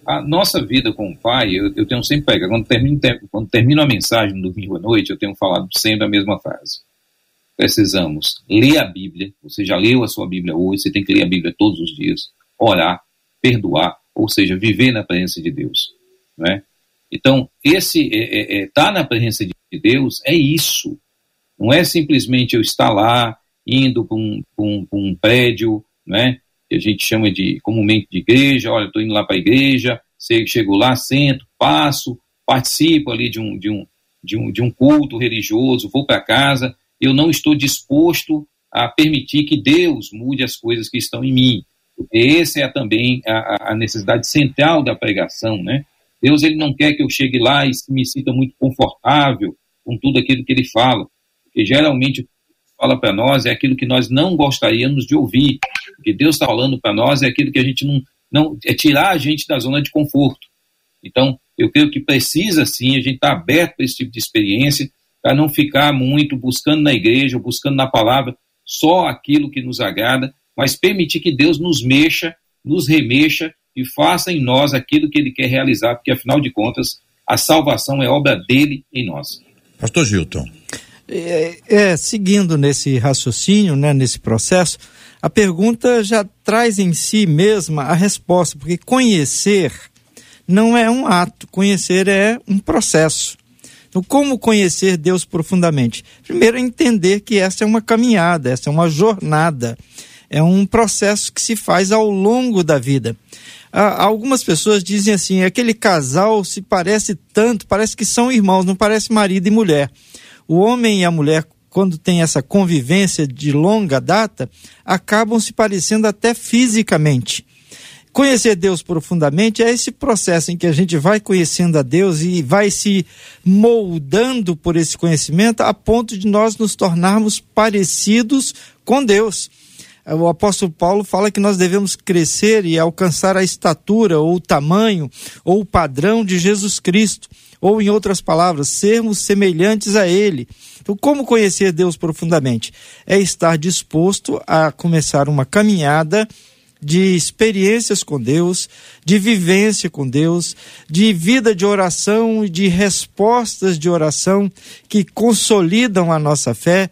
A nossa vida com o pai, eu, eu tenho sempre pegado, quando termino, quando termino a mensagem no domingo à noite, eu tenho falado sempre a mesma frase. Precisamos ler a Bíblia, você já leu a sua Bíblia hoje, você tem que ler a Bíblia todos os dias, orar, perdoar, ou seja, viver na presença de Deus. Né? Então, esse estar é, é, é, tá na presença de Deus é isso. Não é simplesmente eu estar lá, indo para um, um, um, prédio, né, que a gente chama de comumente de igreja, olha, estou indo lá para a igreja, chego lá, sento, passo, participo ali de um, de um, de um, de um culto religioso, vou para casa, eu não estou disposto a permitir que Deus mude as coisas que estão em mim. Essa é também a, a necessidade central da pregação, né? Deus ele não quer que eu chegue lá e me sinta muito confortável com tudo aquilo que ele fala, porque geralmente fala para nós é aquilo que nós não gostaríamos de ouvir. O que Deus está falando para nós é aquilo que a gente não, não é tirar a gente da zona de conforto. Então, eu creio que precisa sim a gente estar tá aberto para esse tipo de experiência, para não ficar muito buscando na igreja, buscando na palavra só aquilo que nos agrada, mas permitir que Deus nos mexa, nos remexa e faça em nós aquilo que ele quer realizar, porque afinal de contas, a salvação é obra dele em nós. Pastor Gilton. É, é, seguindo nesse raciocínio, né, nesse processo, a pergunta já traz em si mesma a resposta, porque conhecer não é um ato, conhecer é um processo. Então, como conhecer Deus profundamente? Primeiro, entender que essa é uma caminhada, essa é uma jornada, é um processo que se faz ao longo da vida algumas pessoas dizem assim: aquele casal se parece tanto, parece que são irmãos, não parece marido e mulher. O homem e a mulher, quando tem essa convivência de longa data, acabam se parecendo até fisicamente. Conhecer Deus profundamente é esse processo em que a gente vai conhecendo a Deus e vai se moldando por esse conhecimento a ponto de nós nos tornarmos parecidos com Deus o apóstolo Paulo fala que nós devemos crescer e alcançar a estatura ou o tamanho ou o padrão de Jesus Cristo, ou em outras palavras, sermos semelhantes a ele. Então, como conhecer Deus profundamente? É estar disposto a começar uma caminhada de experiências com Deus, de vivência com Deus, de vida de oração e de respostas de oração que consolidam a nossa fé,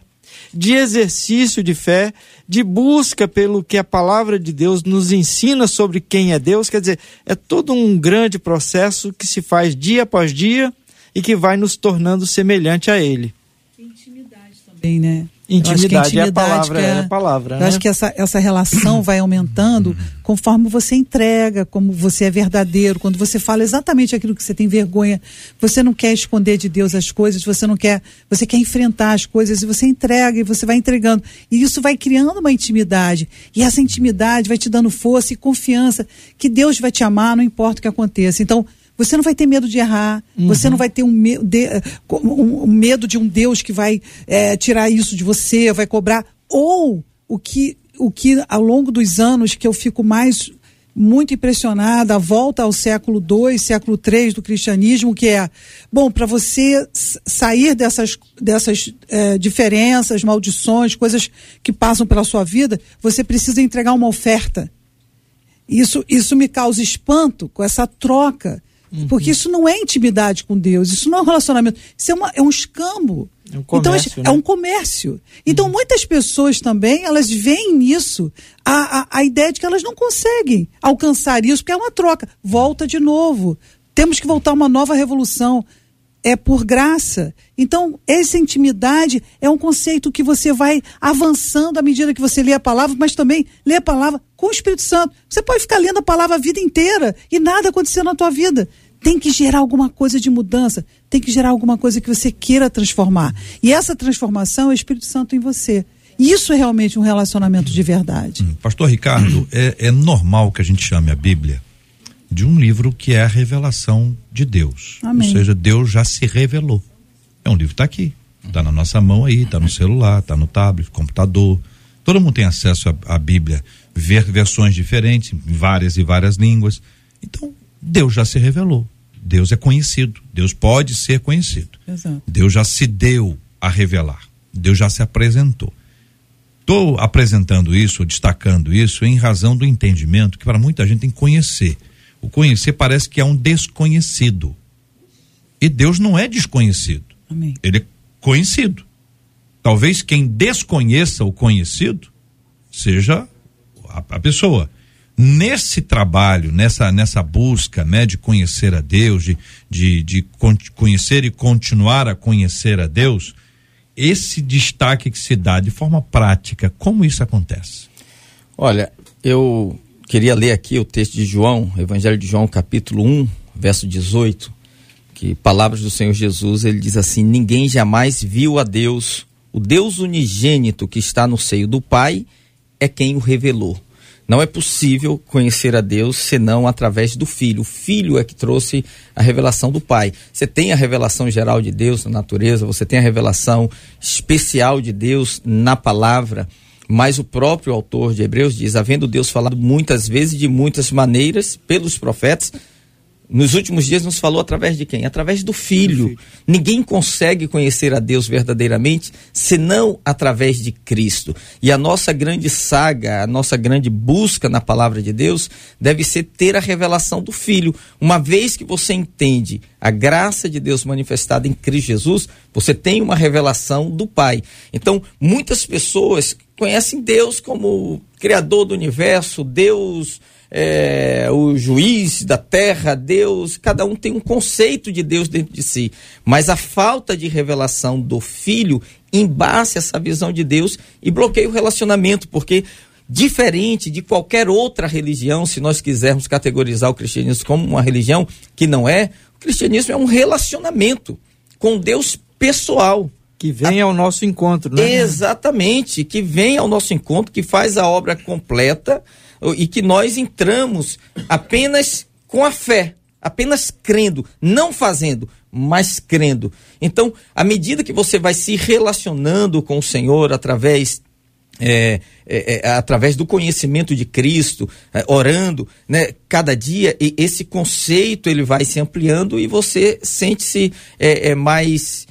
de exercício de fé, de busca pelo que a palavra de Deus nos ensina sobre quem é Deus. Quer dizer, é todo um grande processo que se faz dia após dia e que vai nos tornando semelhante a Ele. Intimidade também, né? Intimidade, é a palavra, é, é a palavra. Eu né? acho que essa, essa relação vai aumentando conforme você entrega, como você é verdadeiro, quando você fala exatamente aquilo que você tem vergonha, você não quer esconder de Deus as coisas, você não quer, você quer enfrentar as coisas e você entrega e você vai entregando. E isso vai criando uma intimidade. E essa intimidade vai te dando força e confiança que Deus vai te amar, não importa o que aconteça. Então, você não vai ter medo de errar, uhum. você não vai ter um, me de, um, um, medo de um Deus que vai é, tirar isso de você, vai cobrar. Ou o que, o que ao longo dos anos que eu fico mais muito impressionada, a volta ao século II, século III do cristianismo, que é, bom, para você sair dessas, dessas é, diferenças, maldições, coisas que passam pela sua vida, você precisa entregar uma oferta. Isso, isso me causa espanto com essa troca. Uhum. Porque isso não é intimidade com Deus, isso não é um relacionamento, isso é, uma, é um escambo. É um então, comércio. Então, né? é um comércio. Então, uhum. muitas pessoas também, elas veem nisso a, a, a ideia de que elas não conseguem alcançar isso, porque é uma troca. Volta de novo. Temos que voltar a uma nova revolução é por graça. Então, essa intimidade é um conceito que você vai avançando à medida que você lê a palavra, mas também lê a palavra com o Espírito Santo. Você pode ficar lendo a palavra a vida inteira e nada acontecer na tua vida. Tem que gerar alguma coisa de mudança, tem que gerar alguma coisa que você queira transformar. E essa transformação é o Espírito Santo em você. Isso é realmente um relacionamento de verdade. Hum, Pastor Ricardo, é, é normal que a gente chame a Bíblia de um livro que é a revelação de Deus. Amém. Ou seja, Deus já se revelou. É um livro que está aqui, está na nossa mão aí, está no celular, está no tablet, computador. Todo mundo tem acesso à Bíblia, ver versões diferentes, em várias e várias línguas. Então, Deus já se revelou. Deus é conhecido. Deus pode ser conhecido. Exato. Deus já se deu a revelar. Deus já se apresentou. Estou apresentando isso, destacando isso, em razão do entendimento que para muita gente tem que conhecer o conhecer parece que é um desconhecido. E Deus não é desconhecido. Amém. Ele é conhecido. Talvez quem desconheça o conhecido seja a, a pessoa. Nesse trabalho, nessa, nessa busca né, de conhecer a Deus, de, de, de conhecer e continuar a conhecer a Deus, esse destaque que se dá de forma prática, como isso acontece? Olha, eu queria ler aqui o texto de João, Evangelho de João, capítulo 1, verso 18, que palavras do Senhor Jesus, ele diz assim: Ninguém jamais viu a Deus, o Deus unigênito que está no seio do Pai é quem o revelou. Não é possível conhecer a Deus senão através do Filho. O Filho é que trouxe a revelação do Pai. Você tem a revelação geral de Deus na natureza, você tem a revelação especial de Deus na palavra. Mas o próprio autor de Hebreus diz: havendo Deus falado muitas vezes, de muitas maneiras, pelos profetas, nos últimos dias nos falou através de quem? Através do filho. filho. Ninguém consegue conhecer a Deus verdadeiramente senão através de Cristo. E a nossa grande saga, a nossa grande busca na palavra de Deus deve ser ter a revelação do filho. Uma vez que você entende a graça de Deus manifestada em Cristo Jesus, você tem uma revelação do Pai. Então, muitas pessoas conhecem Deus como criador do universo, Deus é, o juiz da terra, Deus, cada um tem um conceito de Deus dentro de si. Mas a falta de revelação do filho embate essa visão de Deus e bloqueia o relacionamento, porque diferente de qualquer outra religião, se nós quisermos categorizar o cristianismo como uma religião que não é, o cristianismo é um relacionamento com Deus pessoal. Que vem ao nosso encontro, né? Exatamente, que vem ao nosso encontro, que faz a obra completa e que nós entramos apenas com a fé, apenas crendo, não fazendo, mas crendo. Então, à medida que você vai se relacionando com o Senhor através é, é, é, através do conhecimento de Cristo, é, orando, né, cada dia, e esse conceito ele vai se ampliando e você sente-se é, é, mais,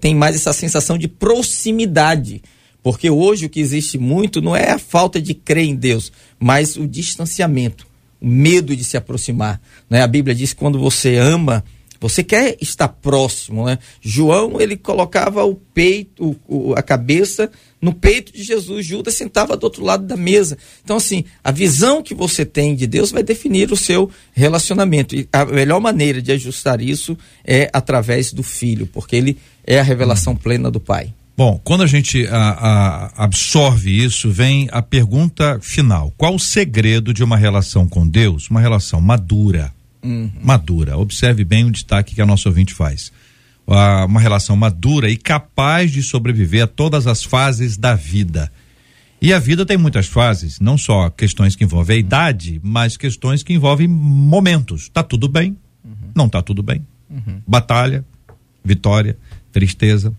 tem mais essa sensação de proximidade. Porque hoje o que existe muito não é a falta de crer em Deus, mas o distanciamento, o medo de se aproximar. Né? A Bíblia diz que quando você ama, você quer estar próximo. Né? João, ele colocava o peito, o, a cabeça no peito de Jesus. Judas sentava do outro lado da mesa. Então, assim, a visão que você tem de Deus vai definir o seu relacionamento. E a melhor maneira de ajustar isso é através do Filho, porque ele é a revelação plena do Pai. Bom, quando a gente a, a, absorve isso, vem a pergunta final: qual o segredo de uma relação com Deus? Uma relação madura. Uhum. Madura. Observe bem o destaque que a nossa ouvinte faz. Uma relação madura e capaz de sobreviver a todas as fases da vida. E a vida tem muitas fases, não só questões que envolvem a idade, mas questões que envolvem momentos. Tá tudo bem, uhum. não está tudo bem. Uhum. Batalha, vitória, tristeza,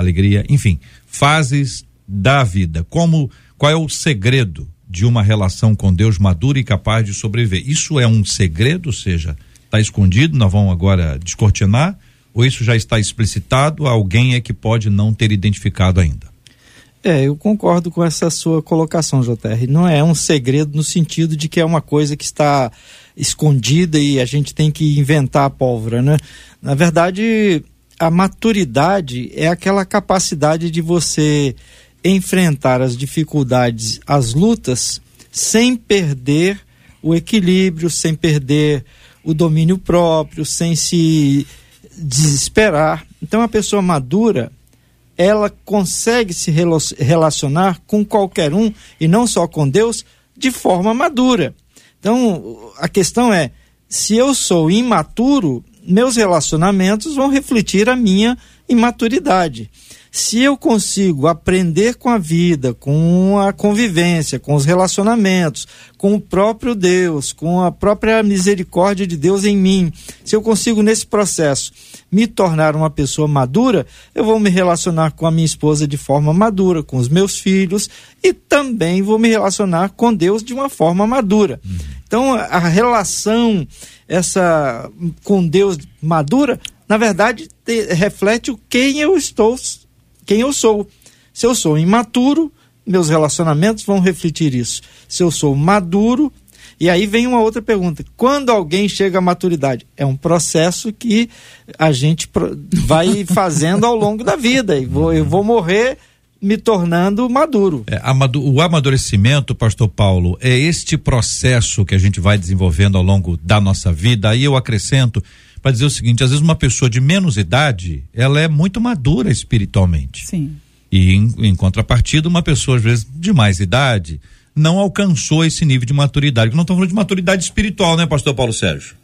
alegria, enfim, fases da vida. Como qual é o segredo de uma relação com Deus madura e capaz de sobreviver? Isso é um segredo, ou seja, está escondido, nós vamos agora descortinar, ou isso já está explicitado, alguém é que pode não ter identificado ainda? É, eu concordo com essa sua colocação, JR. Não é um segredo no sentido de que é uma coisa que está escondida e a gente tem que inventar a pólvora, né? Na verdade, a maturidade é aquela capacidade de você enfrentar as dificuldades, as lutas, sem perder o equilíbrio, sem perder o domínio próprio, sem se desesperar. Então, a pessoa madura, ela consegue se relacionar com qualquer um e não só com Deus de forma madura. Então, a questão é: se eu sou imaturo, meus relacionamentos vão refletir a minha imaturidade. Se eu consigo aprender com a vida, com a convivência, com os relacionamentos, com o próprio Deus, com a própria misericórdia de Deus em mim, se eu consigo nesse processo me tornar uma pessoa madura, eu vou me relacionar com a minha esposa de forma madura, com os meus filhos e também vou me relacionar com Deus de uma forma madura. Então, a relação essa com Deus madura, na verdade, te, reflete o quem eu estou quem eu sou. Se eu sou imaturo, meus relacionamentos vão refletir isso. Se eu sou maduro, e aí vem uma outra pergunta: quando alguém chega à maturidade? É um processo que a gente vai (laughs) fazendo ao longo da vida. E vou, eu vou morrer me tornando maduro. É, o amadurecimento, Pastor Paulo, é este processo que a gente vai desenvolvendo ao longo da nossa vida. Aí eu acrescento para dizer o seguinte: às vezes uma pessoa de menos idade, ela é muito madura espiritualmente. Sim. E em, em contrapartida, uma pessoa às vezes de mais idade não alcançou esse nível de maturidade. Não estamos falando de maturidade espiritual, né, Pastor Paulo Sérgio?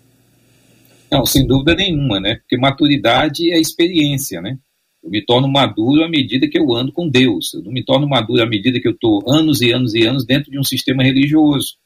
Não, sem dúvida nenhuma, né? Porque maturidade é experiência, né? Eu me torno maduro à medida que eu ando com Deus. Eu não me torno maduro à medida que eu estou anos e anos e anos dentro de um sistema religioso.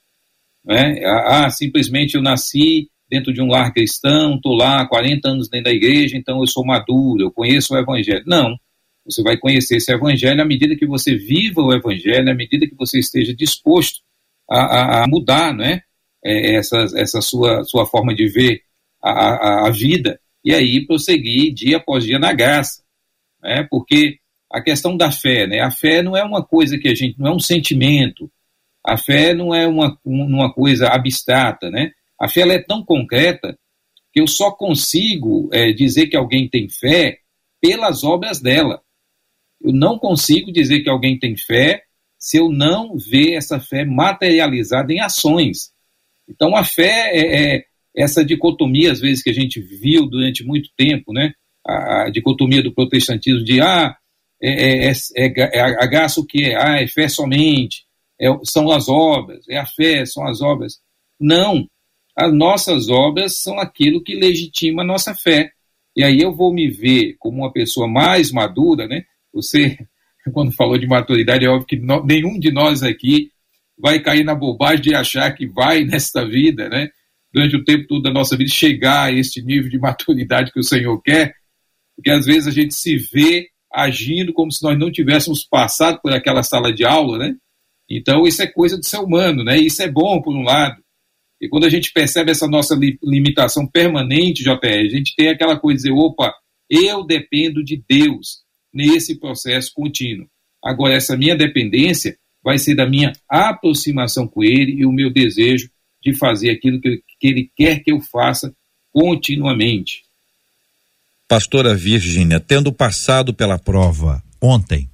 Né? Ah, simplesmente eu nasci dentro de um lar cristão, estou lá há 40 anos dentro da igreja, então eu sou maduro, eu conheço o evangelho. Não. Você vai conhecer esse evangelho à medida que você viva o evangelho, à medida que você esteja disposto a, a, a mudar né? Essa, essa sua, sua forma de ver a, a, a vida e aí prosseguir dia após dia na graça. Né? Porque a questão da fé, né? a fé não é uma coisa que a gente, não é um sentimento, a fé não é uma, uma coisa abstrata, né? A fé é tão concreta que eu só consigo é, dizer que alguém tem fé pelas obras dela. Eu não consigo dizer que alguém tem fé se eu não ver essa fé materializada em ações. Então a fé é, é essa dicotomia, às vezes, que a gente viu durante muito tempo, né? A, a dicotomia do protestantismo de ah, é, é, é, é a graça o que é? Ah, é fé somente, são as obras, é a fé, são as obras. Não, as nossas obras são aquilo que legitima a nossa fé. E aí eu vou me ver como uma pessoa mais madura, né? Você, (laughs) quando falou de maturidade, é óbvio que no, nenhum de nós aqui vai cair na bobagem de achar que vai (laughs) nesta vida, né? Durante o tempo todo da nossa vida, chegar a este nível de (laughs) maturidade que o Senhor quer, porque às vezes a gente se vê agindo como se nós não tivéssemos passado por aquela sala de aula, né? Então isso é coisa do ser humano, né? Isso é bom por um lado, e quando a gente percebe essa nossa li limitação permanente, JR, a gente tem aquela coisa de dizer, opa, eu dependo de Deus nesse processo contínuo. Agora, essa minha dependência vai ser da minha aproximação com Ele e o meu desejo de fazer aquilo que, que Ele quer que eu faça continuamente. Pastora Virgínia, tendo passado pela prova ontem,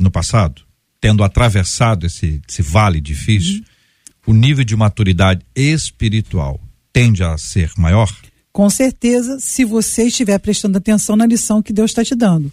no passado, tendo atravessado esse, esse vale difícil, uhum o nível de maturidade espiritual tende a ser maior? Com certeza, se você estiver prestando atenção na lição que Deus está te dando.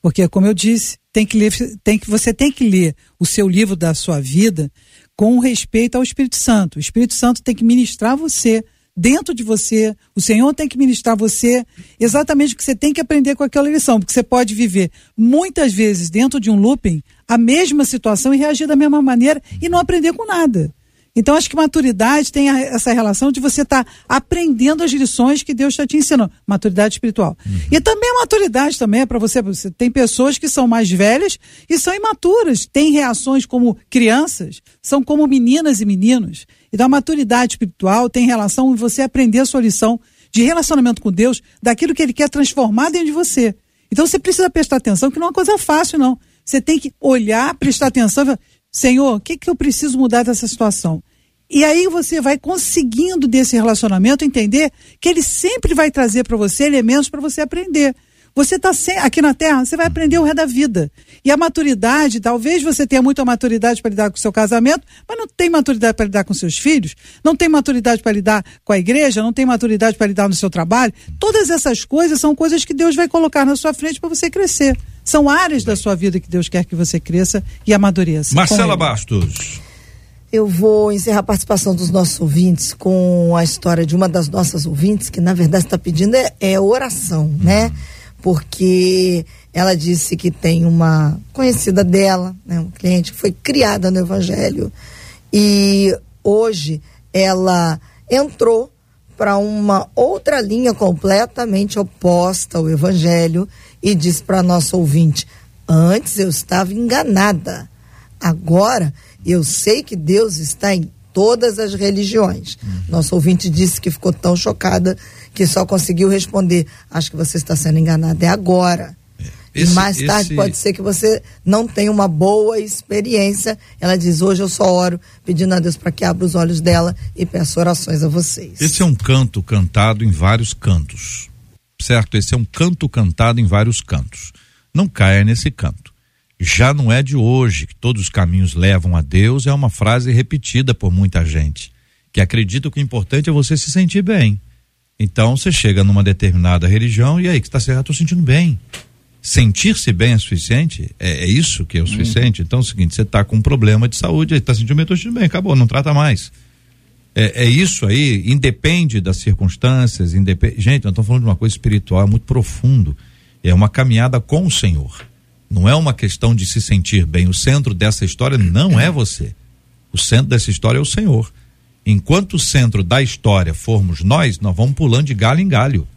Porque, como eu disse, tem que ler, tem que, você tem que ler o seu livro da sua vida com respeito ao Espírito Santo. O Espírito Santo tem que ministrar você, dentro de você. O Senhor tem que ministrar você exatamente o que você tem que aprender com aquela lição. Porque você pode viver muitas vezes dentro de um looping a mesma situação e reagir da mesma maneira e não aprender com nada. Então, acho que maturidade tem a, essa relação de você estar tá aprendendo as lições que Deus está te ensinando. Maturidade espiritual. Uhum. E também a maturidade também é para você, você. Tem pessoas que são mais velhas e são imaturas. Tem reações como crianças, são como meninas e meninos. Então, a maturidade espiritual tem relação em você aprender a sua lição de relacionamento com Deus, daquilo que Ele quer transformar dentro de você. Então, você precisa prestar atenção, que não é uma coisa fácil, não. Você tem que olhar, prestar atenção e Senhor, o que, que eu preciso mudar dessa situação? E aí você vai conseguindo desse relacionamento entender que ele sempre vai trazer para você elementos para você aprender. Você está aqui na Terra, você vai aprender o resto da vida. E a maturidade, talvez você tenha muita maturidade para lidar com o seu casamento, mas não tem maturidade para lidar com seus filhos, não tem maturidade para lidar com a igreja, não tem maturidade para lidar no seu trabalho. Todas essas coisas são coisas que Deus vai colocar na sua frente para você crescer. São áreas da sua vida que Deus quer que você cresça e amadureça. Marcela Bastos. Eu vou encerrar a participação dos nossos ouvintes com a história de uma das nossas ouvintes, que na verdade está pedindo é, é oração, né? Porque ela disse que tem uma conhecida dela, né, um cliente que foi criada no Evangelho e hoje ela entrou para uma outra linha completamente oposta ao Evangelho e disse para nosso ouvinte: Antes eu estava enganada, agora eu sei que Deus está em todas as religiões. Uhum. Nosso ouvinte disse que ficou tão chocada que só conseguiu responder: Acho que você está sendo enganada, é agora. Esse, e mais tarde esse... pode ser que você não tenha uma boa experiência. Ela diz: Hoje eu só oro pedindo a Deus para que abra os olhos dela e peço orações a vocês. Esse é um canto cantado em vários cantos certo? Esse é um canto cantado em vários cantos. Não caia nesse canto. Já não é de hoje que todos os caminhos levam a Deus, é uma frase repetida por muita gente, que acredita que o importante é você se sentir bem. Então você chega numa determinada religião e aí que está certo, estou sentindo bem. Sentir-se bem é suficiente? É, é, isso que é o suficiente? Hum. Então é o seguinte, você está com um problema de saúde, está sentindo bem, estou sentindo bem, acabou, não trata mais. É, é, isso aí, independe das circunstâncias, independe. Gente, nós estamos falando de uma coisa espiritual, é muito profundo. É uma caminhada com o Senhor. Não é uma questão de se sentir bem. O centro dessa história não é você. O centro dessa história é o Senhor. Enquanto o centro da história formos nós, nós vamos pulando de galho em galho.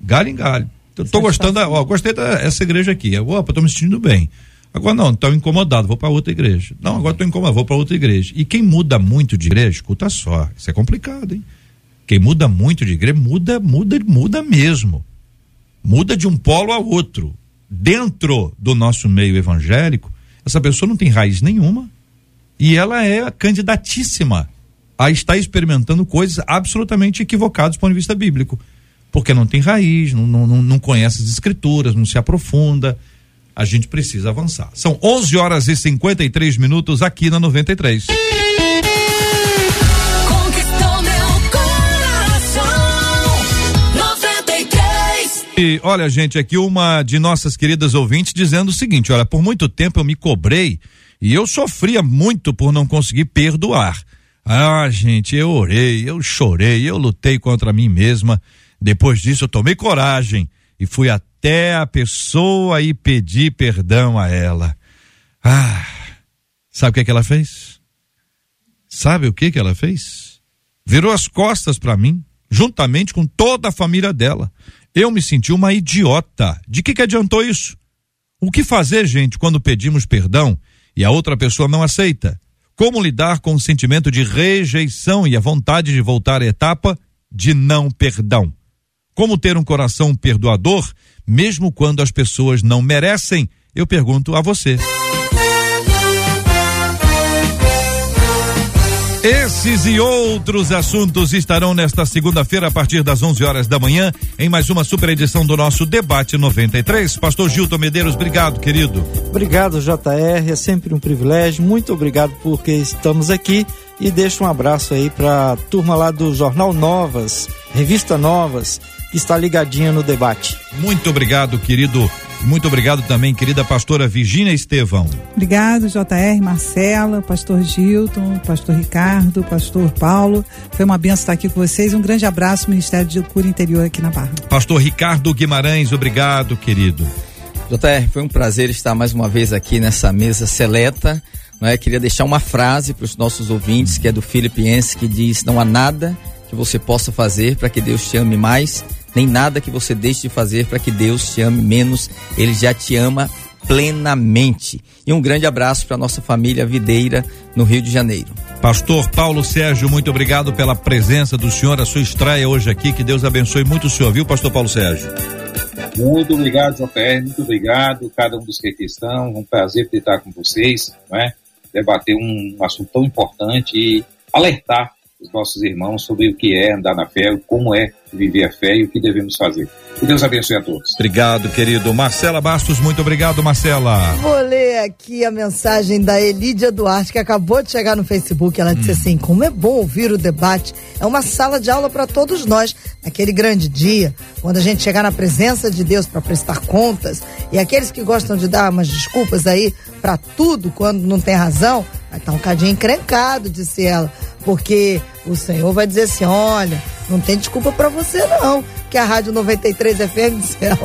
Galho em galho. Eu tô gostando, ó, gostei dessa igreja aqui. Opa, tô me sentindo bem. Agora não, estou incomodado, vou para outra igreja. Não, agora estou incomodado, vou para outra igreja. E quem muda muito de igreja, escuta só, isso é complicado, hein? Quem muda muito de igreja, muda, muda, muda mesmo. Muda de um polo a outro. Dentro do nosso meio evangélico, essa pessoa não tem raiz nenhuma e ela é candidatíssima a estar experimentando coisas absolutamente equivocadas do ponto de vista bíblico. Porque não tem raiz, não, não, não conhece as escrituras, não se aprofunda a gente precisa avançar. São 11 horas e 53 minutos aqui na 93. E olha, gente, aqui uma de nossas queridas ouvintes dizendo o seguinte: olha, por muito tempo eu me cobrei e eu sofria muito por não conseguir perdoar. Ah, gente, eu orei, eu chorei, eu lutei contra mim mesma. Depois disso, eu tomei coragem e fui até a pessoa e pedir perdão a ela. Ah, sabe o que, é que ela fez? Sabe o que, que ela fez? Virou as costas para mim, juntamente com toda a família dela. Eu me senti uma idiota. De que, que adiantou isso? O que fazer, gente, quando pedimos perdão e a outra pessoa não aceita? Como lidar com o sentimento de rejeição e a vontade de voltar à etapa de não perdão? Como ter um coração perdoador mesmo quando as pessoas não merecem? Eu pergunto a você. Esses e outros assuntos estarão nesta segunda-feira a partir das 11 horas da manhã em mais uma super edição do nosso debate 93. Pastor Gilton Medeiros, obrigado, querido. Obrigado, JR, é sempre um privilégio. Muito obrigado porque estamos aqui e deixo um abraço aí para a turma lá do Jornal Novas, Revista Novas, que está ligadinha no debate. Muito obrigado, querido. Muito obrigado também, querida pastora Virgínia Estevão. Obrigado, JR, Marcela, pastor Gilton, pastor Ricardo, pastor Paulo. Foi uma benção estar aqui com vocês. Um grande abraço, Ministério de Cura Interior aqui na Barra. Pastor Ricardo Guimarães, obrigado, querido. JR, foi um prazer estar mais uma vez aqui nessa mesa seleta não é? Queria deixar uma frase para os nossos ouvintes, que é do Filipenses, que diz: Não há nada que você possa fazer para que Deus te ame mais, nem nada que você deixe de fazer para que Deus te ame menos. Ele já te ama plenamente. E um grande abraço para nossa família videira no Rio de Janeiro. Pastor Paulo Sérgio, muito obrigado pela presença do senhor, a sua estreia hoje aqui. Que Deus abençoe muito o senhor, viu, Pastor Paulo Sérgio? Muito obrigado, JR, muito obrigado, cada um dos que aqui estão. Um prazer estar com vocês, não é? debater um assunto tão importante e alertar os nossos irmãos sobre o que é andar na fé, como é viver a fé e o que devemos fazer. Que Deus abençoe a todos. Obrigado, querido. Marcela Bastos, muito obrigado, Marcela. Vou ler aqui a mensagem da Elídia Duarte, que acabou de chegar no Facebook. Ela disse hum. assim: Como é bom ouvir o debate. É uma sala de aula para todos nós, naquele grande dia, quando a gente chegar na presença de Deus para prestar contas. E aqueles que gostam de dar umas desculpas aí para tudo quando não tem razão, vai estar um cadinho encrencado, disse ela. Porque o Senhor vai dizer assim: olha, não tem desculpa para você não, que a Rádio 93 FM do céu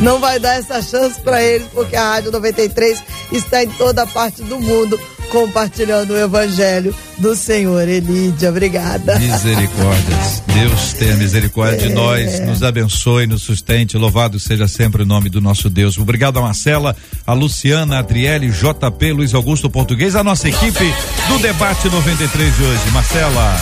não vai dar essa chance para eles, porque a Rádio 93 está em toda parte do mundo compartilhando o evangelho do Senhor. Elídia, obrigada. Misericórdias. Deus tenha misericórdia é. de nós, nos abençoe, nos sustente. Louvado seja sempre o nome do nosso Deus. Obrigado a Marcela, a Luciana, a Adriele, JP, Luiz Augusto Português, a nossa equipe do Debate 93 de hoje. Marcela.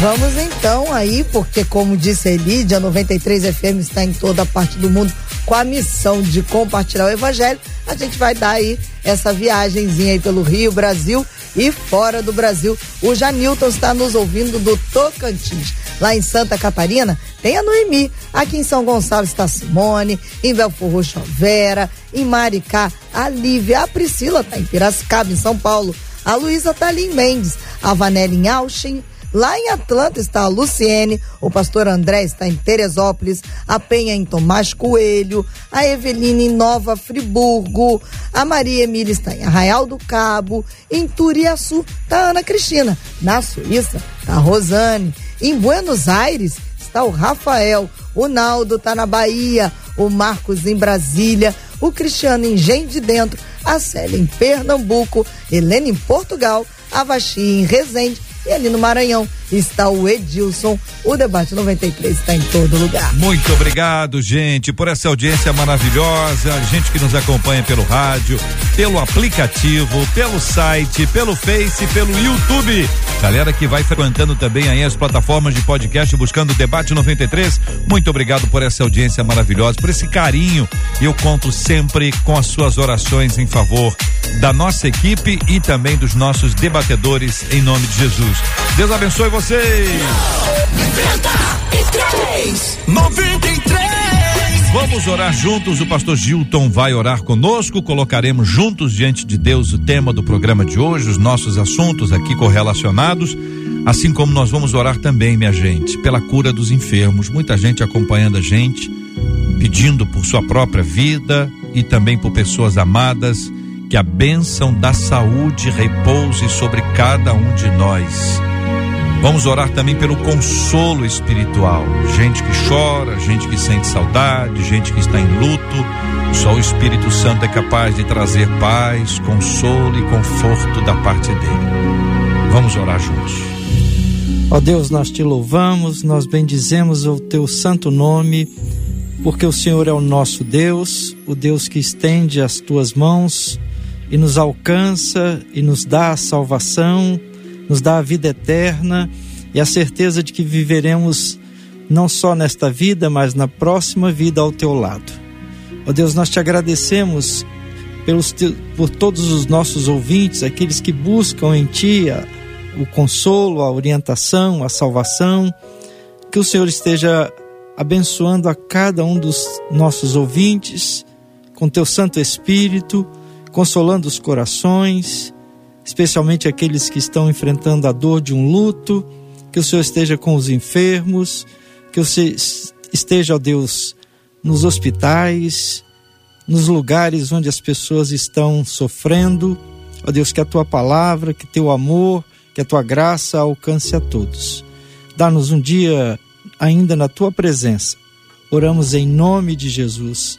Vamos então aí, porque como disse a Elídia, a 93 FM está em toda parte do mundo com a missão de compartilhar o evangelho. A gente vai dar aí essa viagemzinha aí pelo Rio, Brasil e fora do Brasil. O Janilton está nos ouvindo do Tocantins. Lá em Santa Catarina tem a Noemi. Aqui em São Gonçalo está a Simone. Em Belfor Roxo, a Vera. Em Maricá, a Lívia. A Priscila está em Piracicaba, em São Paulo. A Luísa está ali em Mendes. A Vanella em Auschwitz. Lá em Atlanta está a Luciene, o pastor André está em Teresópolis, a Penha em Tomás Coelho, a Eveline em Nova Friburgo, a Maria Emília está em Arraial do Cabo, em Turiaçu está a Ana Cristina, na Suíça está a Rosane, em Buenos Aires está o Rafael, o Naldo está na Bahia, o Marcos em Brasília, o Cristiano em Gente de Dentro, a Célia em Pernambuco, Helena em Portugal, a Vaxi em Resende e ali no Maranhão está o Edilson. O debate 93 está em todo lugar. Muito obrigado, gente, por essa audiência maravilhosa. Gente que nos acompanha pelo rádio, pelo aplicativo, pelo site, pelo Face, pelo YouTube. Galera que vai frequentando também aí as plataformas de podcast buscando o debate 93. Muito obrigado por essa audiência maravilhosa, por esse carinho. Eu conto sempre com as suas orações em favor da nossa equipe e também dos nossos debatedores em nome de Jesus. Deus abençoe vocês. 93. 93. Vamos orar juntos. O pastor Gilton vai orar conosco. Colocaremos juntos diante de Deus o tema do programa de hoje, os nossos assuntos aqui correlacionados. Assim como nós vamos orar também, minha gente, pela cura dos enfermos. Muita gente acompanhando a gente, pedindo por sua própria vida e também por pessoas amadas que a bênção da saúde repouse sobre cada um de nós. Vamos orar também pelo consolo espiritual. Gente que chora, gente que sente saudade, gente que está em luto. Só o Espírito Santo é capaz de trazer paz, consolo e conforto da parte dele. Vamos orar juntos. Ó Deus, nós te louvamos, nós bendizemos o teu santo nome, porque o Senhor é o nosso Deus, o Deus que estende as tuas mãos e nos alcança e nos dá a salvação, nos dá a vida eterna e a certeza de que viveremos não só nesta vida, mas na próxima vida ao teu lado. Ó oh Deus, nós te agradecemos pelos por todos os nossos ouvintes, aqueles que buscam em ti a, o consolo, a orientação, a salvação. Que o Senhor esteja abençoando a cada um dos nossos ouvintes com teu Santo Espírito consolando os corações, especialmente aqueles que estão enfrentando a dor de um luto. Que o Senhor esteja com os enfermos, que o Senhor esteja, ó Deus, nos hospitais, nos lugares onde as pessoas estão sofrendo. Ó Deus, que a tua palavra, que teu amor, que a tua graça alcance a todos. Dá-nos um dia ainda na tua presença. Oramos em nome de Jesus.